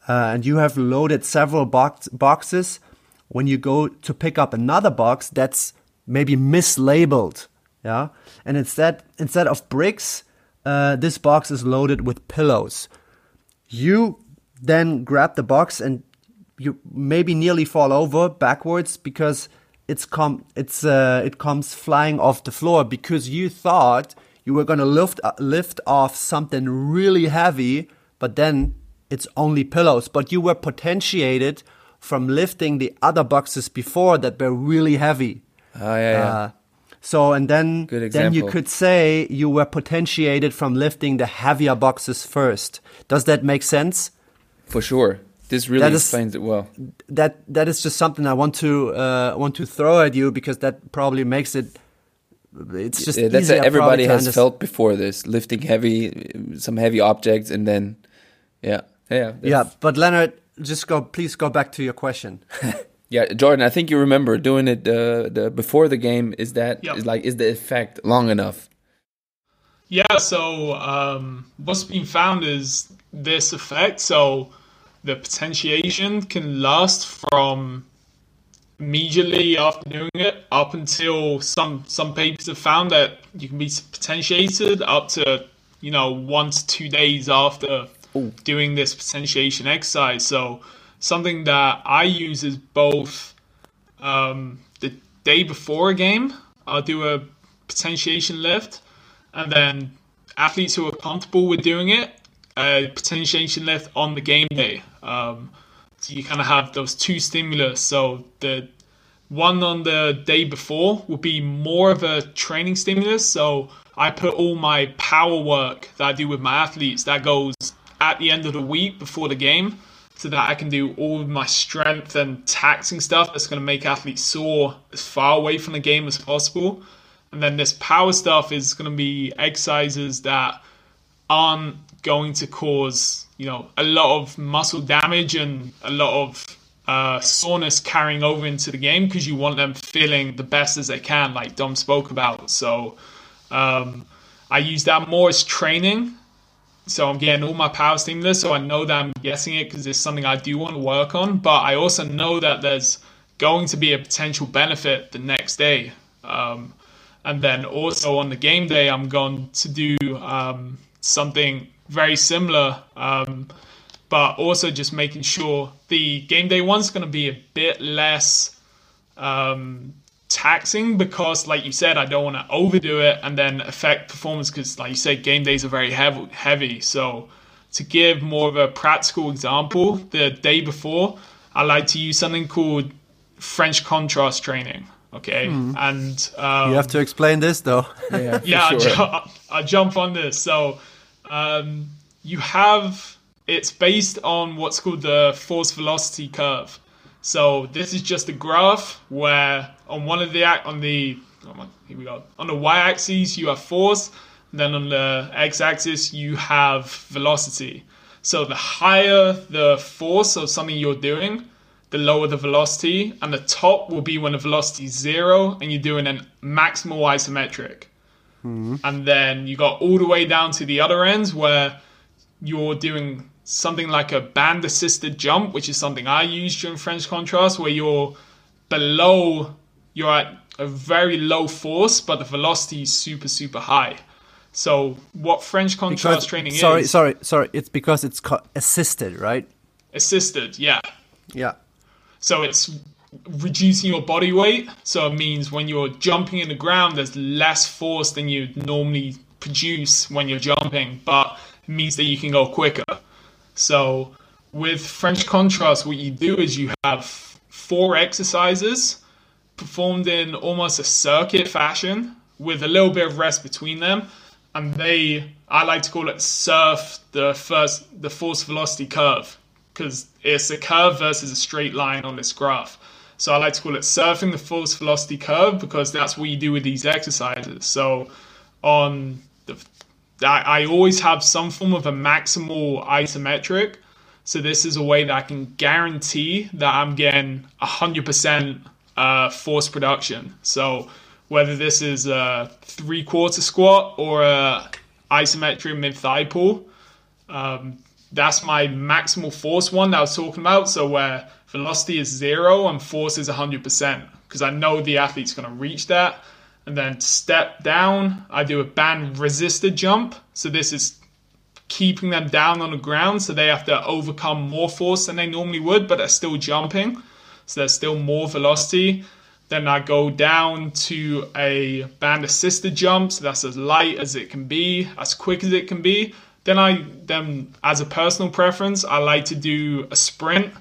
uh, and you have loaded several box- boxes. When you go to pick up another box that's maybe mislabeled yeah? And instead instead of bricks uh, this box is loaded with pillows. You then grab the box and you maybe nearly fall over backwards because it's com it's uh, it comes flying off the floor because you thought you were going to lift uh, lift off something really heavy but then it's only pillows but you were potentiated from lifting the other boxes before that were really heavy Oh yeah, yeah. uh, so and then then you could say you were potentiated from lifting the heavier boxes first. Does that make sense? for sure. This really that is- explains it well. That that is just something I want to uh, want to throw at you because that probably makes it. It's just Yeah, that's easier what everybody has underst- felt before this, lifting heavy, some heavy objects, and then, yeah, yeah, Yeah, but Leonard, just go. Please go back to your question. <laughs> yeah. Jordan, I think you remember doing it uh, the before the game. Is that is Yep. like is the effect long enough? Yeah, so um, what's been found is this effect. So the potentiation can last from immediately after doing it up until some some papers have found that you can be potentiated up to you know one to two days after doing this potentiation exercise. So something that I use is both um, the day before a game. I'll do a potentiation lift and then athletes who are comfortable with doing it, a potentiation lift on the game day. Um, so you kind of have those two stimulus. So the one on the day before will be more of a training stimulus. So I put all my power work that I do with my athletes that goes at the end of the week before the game so that I can do all of my strength and taxing stuff that's going to make athletes sore as far away from the game as possible. And then this power stuff is going to be exercises that aren't going to cause, you know, a lot of muscle damage and a lot of uh, soreness carrying over into the game because you want them feeling the best as they can, like Dom spoke about. So um, I use that more as training. So I'm getting all my power stimulus, so I know that I'm getting it because it's something I do want to work on. But I also know that there's going to be a potential benefit the next day. Um, and then also on the game day, I'm going to do um, something very similar, um, but also just making sure the game day one's going to be a bit less um, taxing because, like you said, I don't want to overdo it and then affect performance because, like you said, game days are very heavy. heavy. So, to give more of a practical example, the day before, I like to use something called French contrast training. Okay, and um, You have to explain this though. Yeah, for <laughs> yeah, I'll, ju- I'll jump on this. So, um, you have it's based on what's called the force velocity curve. So this is just a graph where on one of the on the oh my, here we go on the y-axis you have force, then on the x-axis you have velocity. So the higher the force of something you're doing, the lower the velocity, and the top will be when the velocity is zero and you're doing a maximal isometric. Mm-hmm. And then you got all the way down to the other ends where you're doing something like a band assisted jump, which is something I use during French contrast, where you're below, you're at a very low force, but the velocity is super, super high. So what French contrast because, training sorry, is? Sorry, sorry, sorry. It's because it's assisted, right? Assisted, yeah. Yeah. So it's reducing your body weight. So it means when you're jumping in the ground, there's less force than you'd normally produce when you're jumping, but it means that you can go quicker. So with French contrast, what you do is you have four exercises performed in almost a circuit fashion with a little bit of rest between them. And they, I like to call it surf the first, the force velocity curve because it's a curve versus a straight line on this graph. So I like to call it surfing the force velocity curve because that's what you do with these exercises. So on the, I, I always have some form of a maximal isometric. So this is a way that I can guarantee that I'm getting 100% uh, force production. So whether this is a three quarter squat or a isometric mid thigh pull, um, that's my maximal force one that I was talking about. So where velocity is zero and force is 100%, because I know the athlete's going to reach that. And then step down, I do a band resisted jump. So this is keeping them down on the ground. So they have to overcome more force than they normally would, but they're still jumping. So there's still more velocity. Then I go down to a band assisted jump. So that's as light as it can be, as quick as it can be. Then I then as a personal preference, I like to do a sprint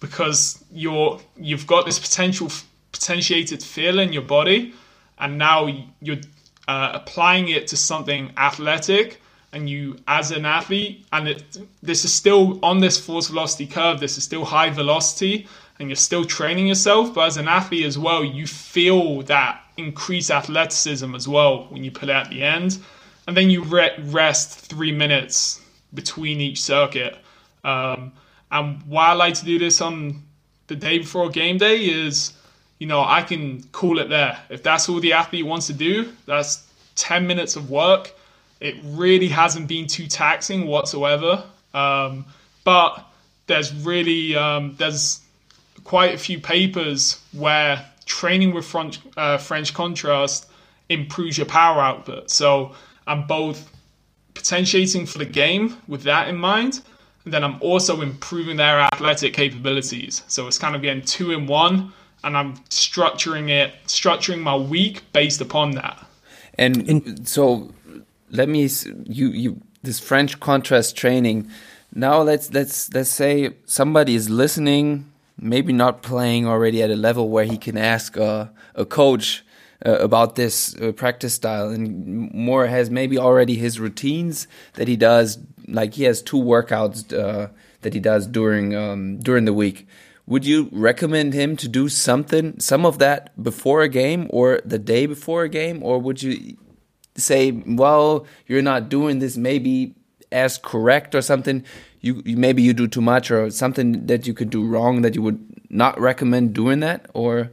because you're you've got this potential potentiated feel in your body, and now you're uh, applying it to something athletic. And you, as an athlete, and it, this is still on this force velocity curve. This is still high velocity, and you're still training yourself. But as an athlete as well, you feel that increased athleticism as well when you put it at the end and then you re- rest three minutes between each circuit. Um, and why I like to do this on the day before game day is, you know, I can call it there. If that's all the athlete wants to do, that's 10 minutes of work. It really hasn't been too taxing whatsoever. Um, but there's really um, there's quite a few papers where training with French, uh, French contrast improves your power output. So I'm both potentiating for the game with that in mind, and then I'm also improving their athletic capabilities. So it's kind of getting two in one, and I'm structuring it, structuring my week based upon that. And in, so let me you you this French contrast training. Now let's let's let's say somebody is listening, maybe not playing already at a level where he can ask a, a coach uh, about this uh, practice style. And more has maybe already his routines that he does. Like he has two workouts uh, that he does during um, during the week. Would you recommend him to do something some of that before a game or the day before a game? Or would you say well you're not doing this maybe as correct or something? You, you maybe you do too much or something that you could do wrong that you would not recommend doing that? Or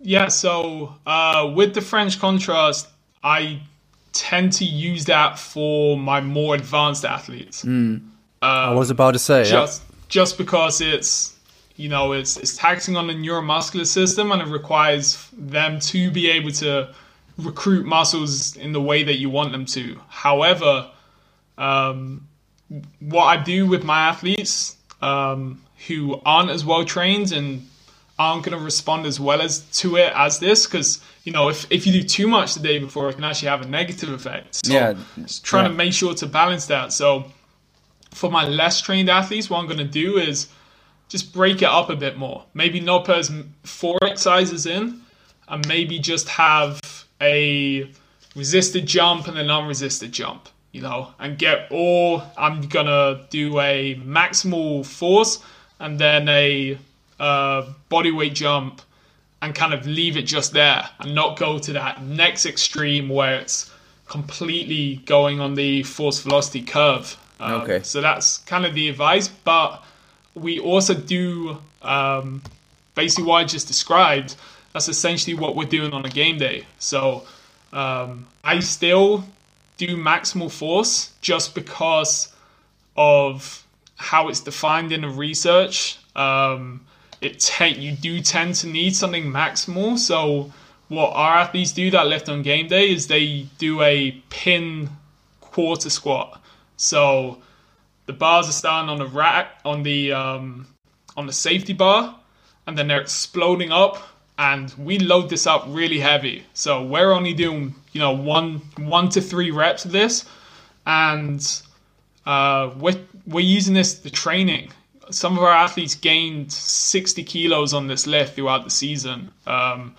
yeah, so uh, with the French contrast, I tend to use that for my more advanced athletes. Mm. Uh, I was about to say, just yeah. just because it's you know it's it's taxing on the neuromuscular system and it requires them to be able to recruit muscles in the way that you want them to. However, um, what I do with my athletes um, who aren't as well trained and aren't going to respond as well as to it as this because you know if, if you do too much the day before it can actually have a negative effect. So yeah. trying yeah. to make sure to balance that. So for my less trained athletes what i'm going to do is just break it up a bit more. Maybe not put as four exercises in and maybe just have a resisted jump and then an unresisted jump you know and get or i'm gonna do a maximal force and then a uh, body weight jump and kind of leave it just there and not go to that next extreme where it's completely going on the force velocity curve. Um, Okay. So that's kind of the advice. But we also do um, basically what I just described. That's essentially what we're doing on a game day. So um, I still do maximal force just because of how it's defined in the research. Um, it te- you do tend to need something maximal. So what our athletes do that lift on game day is they do a pin quarter squat. So the bars are starting on the rack on the um, on the safety bar, and then they're exploding up. And we load this up really heavy. So we're only doing you know one one to three reps of this, and uh, we're we're using this the training. Some of our athletes gained 60 kilos on this lift throughout the season. Um,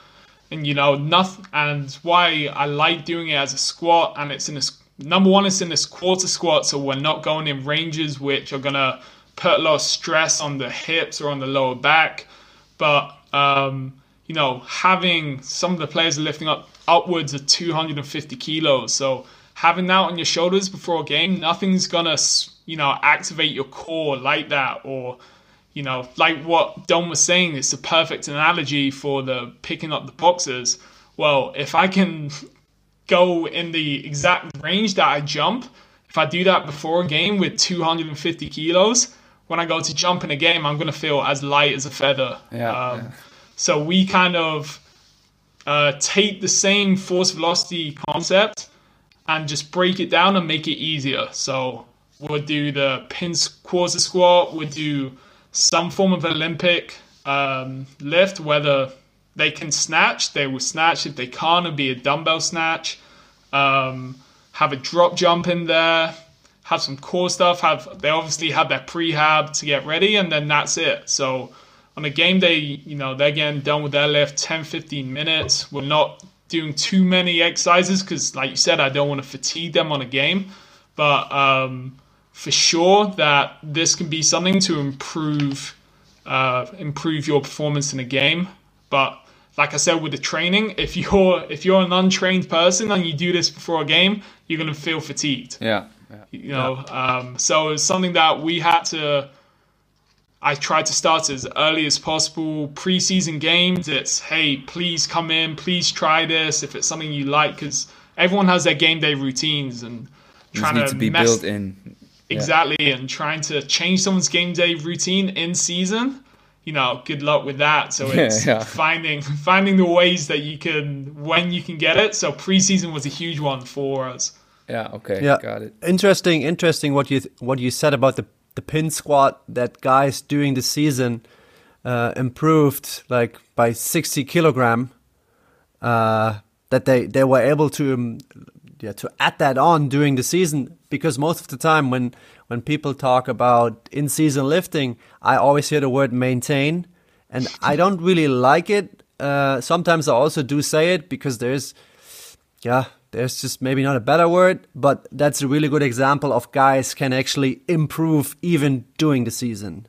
and you know nothing and why i like doing it as a squat and it's in this number one it's in this quarter squat so we're not going in ranges which are going to put a lot of stress on the hips or on the lower back but um, you know having some of the players are lifting up upwards of 250 kilos so having that on your shoulders before a game nothing's gonna you know activate your core like that or you know, like what Dom was saying, it's a perfect analogy for the picking up the boxes. Well, if I can go in the exact range that I jump, if I do that before a game with 250 kilos, when I go to jump in a game, I'm going to feel as light as a feather. Yeah, Um, yeah. So we kind of uh, take the same force velocity concept and just break it down and make it easier. So we'll do the pin quarter squat, we'll do some form of Olympic um, lift, whether they can snatch, they will snatch. If they can't, it'll be a dumbbell snatch. Um, have a drop jump in there. Have some core stuff. Have they obviously have their prehab to get ready, and then that's it. So on a game day, you know they're getting done with their lift 10, 15 minutes. We're not doing too many exercises because, like you said, I don't want to fatigue them on a game. But um, for sure that this can be something to improve uh, improve your performance in a game. But like I said, with the training, if you're if you're an untrained person and you do this before a game, you're gonna feel fatigued. Yeah. yeah. You know, um, so it's something that we had to. I tried to start as early as possible. Preseason games, it's hey, please come in, please try this if it's something you like, because everyone has their game day routines and trying need to, to be mess, built in. Exactly, and trying to change someone's game day routine in season, you know, good luck with that. So Yeah, <laughs> it's yeah. finding finding the ways that you can when you can get it. So preseason was a huge one for us. Yeah. Okay. Yeah, Got it. Interesting, interesting. What you th- what you said about the the pin squat that guys during the season uh, improved like by sixty kilogram. Uh, that they they were able to um, yeah to add that on during the season because most of the time when when people talk about in season lifting, I always hear the word maintain, and I don't really like it. Uh, sometimes I also do say it because there's yeah, there's just maybe not a better word, but that's a really good example of guys can actually improve even during the season.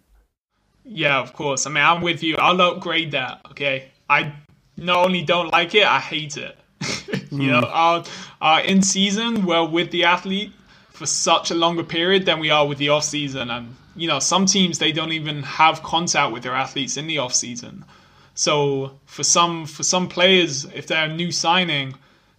Yeah, of course. I mean, I'm with you. I'll upgrade that. Okay, I not only don't like it, I hate it. <laughs> you know, our, our in season, we're with the athlete for such a longer period than we are with the off season, and you know, some teams they don't even have contact with their athletes in the off season. So for some for some players, if they're a new signing,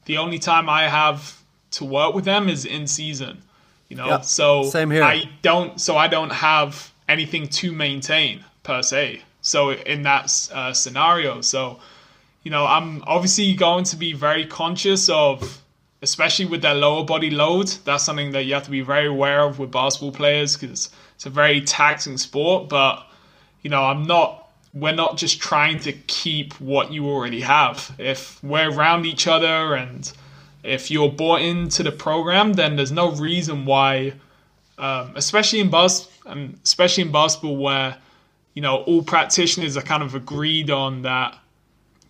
the only time I have to work with them is in season. You know, Yeah, so same here. I don't so I don't have anything to maintain per se. So in that uh, scenario, so you know, I'm obviously going to be very conscious of, especially with their lower body load. That's something that you have to be very aware of with basketball players because it's a very taxing sport. But you know, I'm not. We're not just trying to keep what you already have. If we're around each other and if you're bought into the program, then there's no reason why, um, especially in bas- um, especially in basketball, where you know all practitioners are kind of agreed on that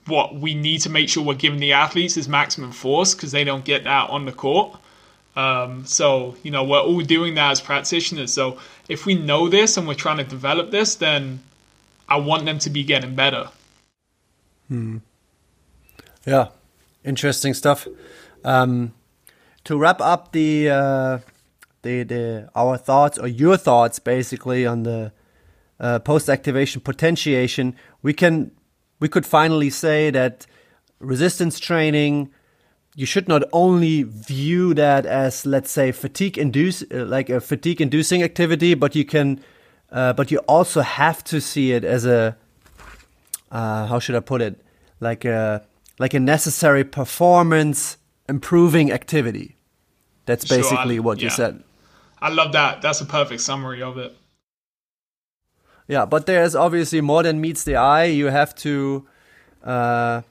what we need to make sure we're giving the athletes is maximum force because they don't get that on the court. Um, so you know we're all doing that as practitioners. So if we know this and we're trying to develop this, then I want them to be getting better. Hmm. Yeah, interesting stuff. Um, to wrap up the uh, the the our thoughts or your thoughts basically on the uh, post activation potentiation, we can we could finally say that resistance training you should not only view that as let's say fatigue induce uh, like a fatigue inducing activity but you can uh, but you also have to see it as a uh, how should i put it? Like a like a necessary performance improving activity. That's basically sure, what yeah. you said. I love that. That's a perfect summary of it yeah but there's obviously more than meets the eye you have to uh,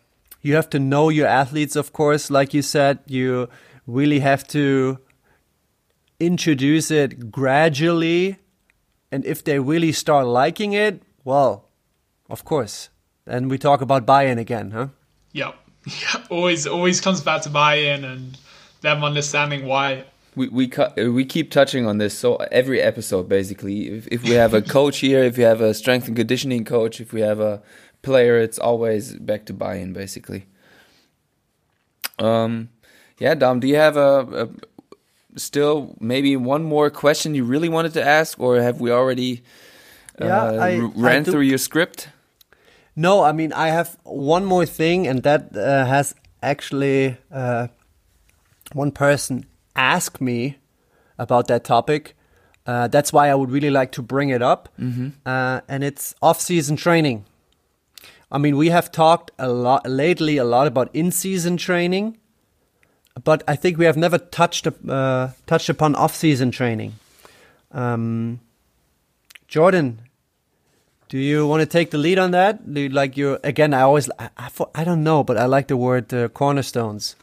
you have to know your athletes, of course. Like you said, you really have to introduce it gradually. And if they really start liking it, well, of course. Then we talk about buy-in again, huh? Yep. <laughs> Yeah. Always, always comes back to buy-in and them understanding why. We we we keep touching on this. So every episode, basically, if, if we have a <laughs> coach here, if we have a strength and conditioning coach, if we have a player, it's always back to buy-in, basically. Um, yeah, Dom, do you have a, a, still maybe one more question you really wanted to ask, or have we already uh, yeah, I, ran I through your script? No, I mean I have one more thing, and that uh, has actually uh, one person asked me about that topic. Uh, that's why I would really like to bring it up, mm -hmm. and it's off-season training. I mean, we have talked a lot lately, a lot about in-season training, but I think we have never touched uh, touched upon off-season training. Um, Jordan, do you want to take the lead on that? Do you like your again? I always I, I, I don't know, but I like the word uh, cornerstones.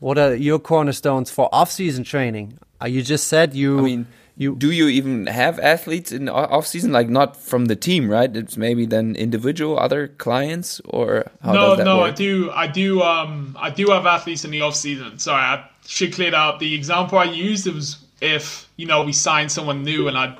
What are your cornerstones for off-season training? Uh, you just said you. I mean, you do you even have athletes in off season like not from the team right it's maybe then individual other clients or no no work? i do i do um i do have athletes in the off season sorry i should clear that up the example i used was if you know we signed someone new and i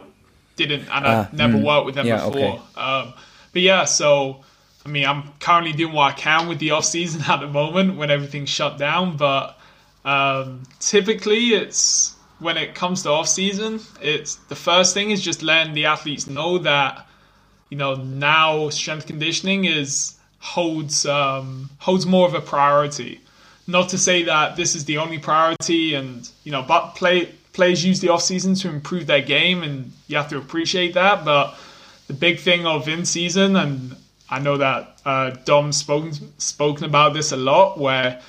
didn't and i ah, never mm, worked with them yeah, before okay. um but yeah so i mean i'm currently doing what i can with the off season <laughs> at the moment when everything's shut down but um typically it's when it comes to off season, it's the first thing is just letting the athletes know that you know now strength conditioning is holds um, holds more of a priority. Not to say that this is the only priority, and you know, but play players use the off season to improve their game, and you have to appreciate that. But the big thing of in season, and I know that uh, Dom's spoken spoken about this a lot, where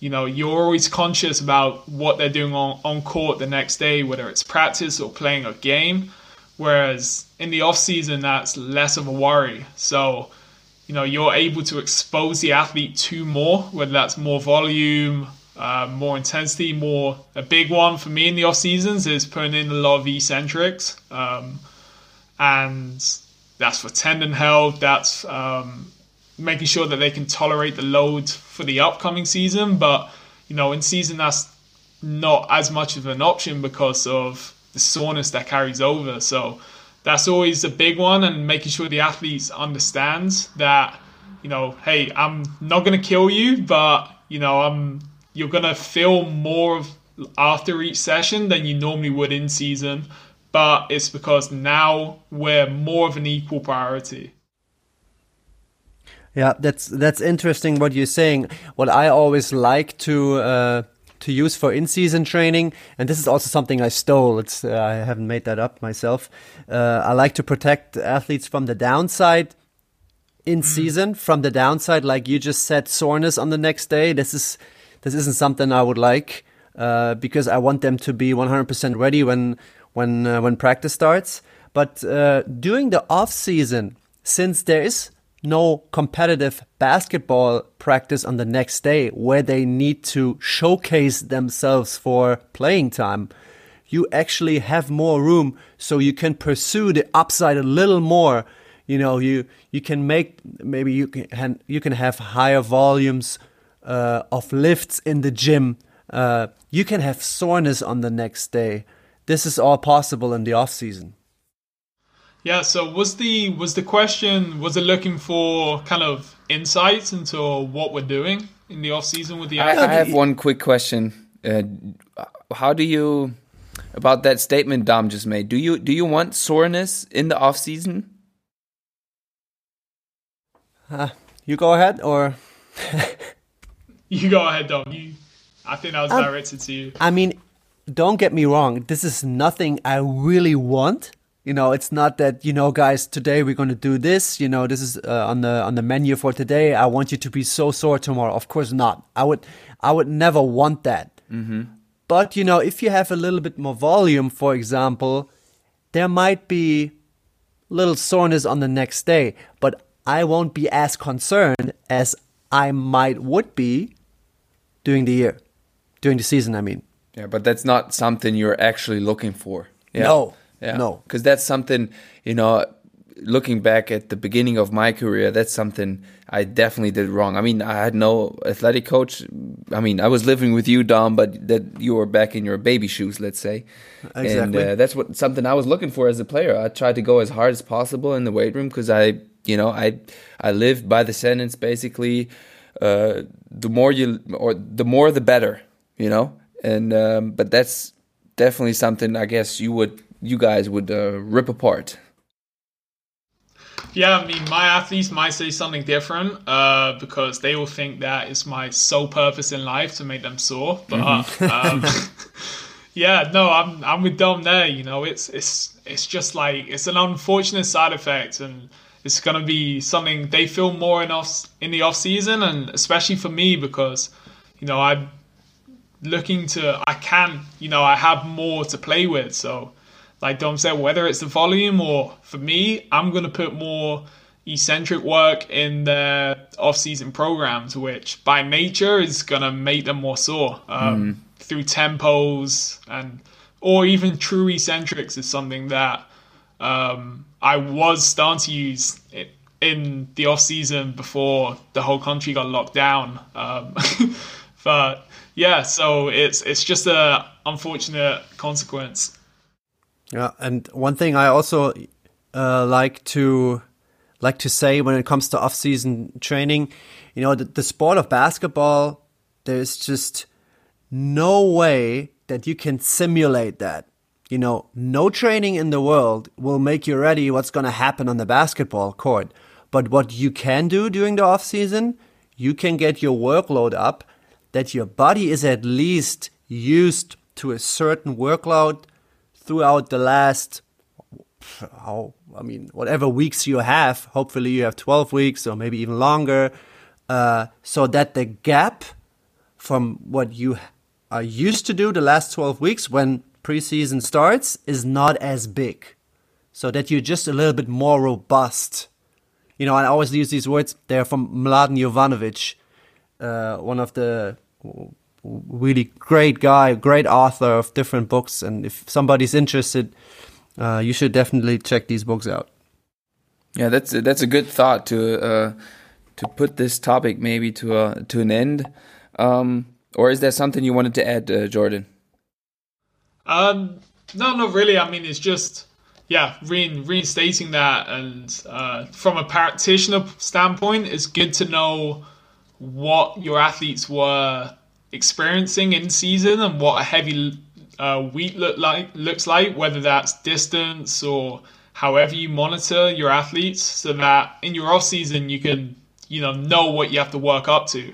you know you're always conscious about what they're doing on, on court the next day whether it's practice or playing a game. Whereas in the off season that's less of a worry. So you know you're able to expose the athlete to more whether that's more volume uh, more intensity more a big one for me in the off seasons is putting in a lot of eccentrics um, and that's for tendon health that's um, making sure that they can tolerate the load for the upcoming season. But you know, in season that's not as much of an option because of the soreness that carries over. So that's always a big one, and making sure the athletes understands that you know, hey, I'm not gonna kill you, but you know, I'm you're gonna feel more of after each session than you normally would in season. But it's because now we're more of an equal priority. Yeah, that's that's interesting what you're saying. What I always like to uh, to use for in-season training, and this is also something I stole. It's uh, I haven't made that up myself. Uh, I like to protect athletes from the downside in mm. season. From the downside, like you just said, soreness on the next day. This is this isn't something I would like uh, because I want them to be 100% ready when when uh, when practice starts. But uh, during the off season, since there is no competitive basketball practice on the next day where they need to showcase themselves for playing time. You actually have more room so you can pursue the upside a little more. You know, you you can make maybe you can you can have higher volumes uh, of lifts in the gym. Uh, you can have soreness on the next day. This is all possible in the off season. Yeah. So was the was the question was it looking for kind of insights into what we're doing in the off season with the? I, I have one quick question. Uh, how do you? about that statement Dom just made. Do you do you want soreness in the off season? Uh, you go ahead, or <laughs> you go ahead, Dom. You, I think that was um, directed to you. I mean, don't get me wrong. This is nothing I really want. You know, it's not that you know, guys. Today we're going to do this. You know, this is uh, on the on the menu for today. I want you to be so sore tomorrow. Of course not. I would I would never want that. Mm-hmm. But you know, if you have a little bit more volume, for example, there might be little soreness on the next day. But I won't be as concerned as I might would be during the year, during the season. I mean. Yeah, but that's not something you're actually looking for. Yeah. No. Yeah. No. Because that's something you know. Looking back at the beginning of my career, that's something I definitely did wrong. I mean, I had no athletic coach. I mean, I was living with you, Dom, but that you were back in your baby shoes, let's say. Exactly. And uh, that's what something I was looking for as a player. I tried to go as hard as possible in the weight room because I you know i i live by the sentence basically uh, the more you or the more the better you know and um, but that's definitely something i guess you would you guys would uh, rip apart yeah, I mean, my athletes might say something different uh, because they will think that it's my sole purpose in life to make them sore. But mm-hmm. um, <laughs> yeah, no, I'm I'm with Dom there. You know, it's it's it's just like it's an unfortunate side effect, and it's going to be something they feel more in off in the off season, and especially for me because you know I'm looking to I can you know I have more to play with. So like Dom said, whether it's the volume or for me, I'm going to put more eccentric work in their off-season programs, which by nature is going to make them more sore um, mm. through tempos and or even true eccentrics is something that um, I was starting to use it in the off season before the whole country got locked down. Um, <laughs> but yeah, so it's it's just a unfortunate consequence. Yeah, and one thing I also uh, like to like to say when it comes to off season training, you know, the, the sport of basketball, there's just no way that you can simulate that you know, no training in the world will make you ready what's going to happen on the basketball court. But what you can do during the off season, you can get your workload up that your body is at least used to a certain workload throughout the last how I mean whatever weeks you have. Hopefully you have 12 weeks or maybe even longer uh, so that the gap from what you are used to do the last 12 weeks when preseason starts is not as big. So that you're just a little bit more robust. You know, I always use these words. They're from Mladen Jovanovic, uh, one of the really great guy, great author of different books. And if somebody's interested, uh, you should definitely check these books out. Yeah, that's a, that's a good thought to uh, to put this topic maybe to a, to an end. Um, or is there something you wanted to add, uh, Jordan? Um, no, not really. I mean, it's just yeah, rein, reinstating that, and uh, from a practitioner standpoint, it's good to know what your athletes were experiencing in season and what a heavy uh, week look like looks like, whether that's distance or however you monitor your athletes, so that in your off season you can you know know what you have to work up to,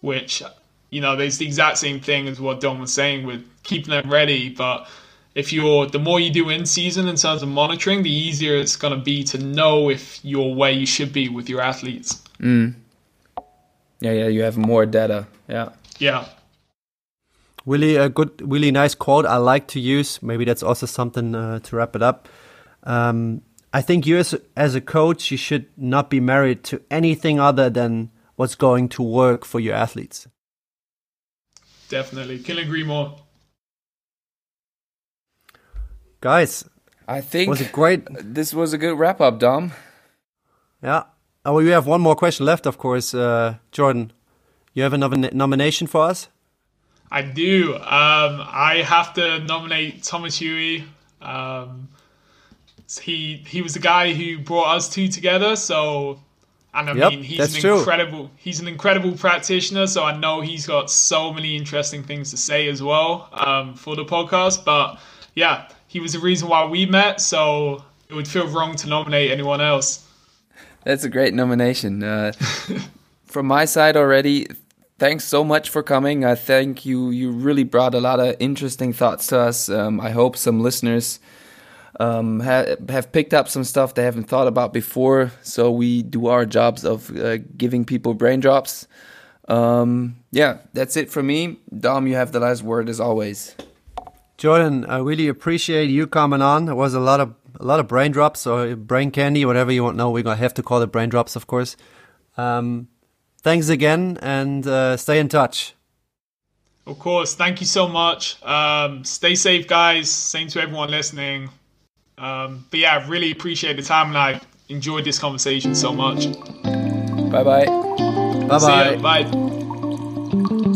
which you know there's the exact same thing as what Dom was saying with keeping them ready. But if you're the more you do in season in terms of monitoring, the easier it's going to be to know if you're where you should be with your athletes. Mm. Yeah, yeah, you have more data. Yeah. Yeah. Really a good, really nice quote I like to use. Maybe that's also something uh, to wrap it up. Um, I think you as, as a coach, you should not be married to anything other than what's going to work for your athletes. Definitely. Can agree more guys. I think was it great. This was a good wrap up, Dom. Yeah. Oh, we have one more question left, of course. Uh, Jordan, you have another nomination for us? I do. Um, I have to nominate Thomas Huey. Um, he he was the guy who brought us two together. So, and I yep, mean, he's an true. incredible he's an incredible practitioner. So I know he's got so many interesting things to say as well um, for the podcast. But yeah, he was the reason why we met. So it would feel wrong to nominate anyone else. That's a great nomination. Uh, <laughs> from my side already, thanks so much for coming. I think you you really brought a lot of interesting thoughts to us. Um, I hope some listeners um, ha have picked up some stuff they haven't thought about before. So we do our jobs of uh, giving people brain drops. Um, yeah, that's it for me. Dom, you have the last word as always. Jordan, I really appreciate you coming on. It was a lot of a lot of brain drops or brain candy, whatever you want to know. We're gonna have to call it brain drops, of course. Um, thanks again, and uh, stay in touch. Of course, thank you so much. Um, stay safe, guys. Same to everyone listening. Um, but yeah, I really appreciate the time, and I enjoyed this conversation so much. Bye bye. Bye bye. Bye.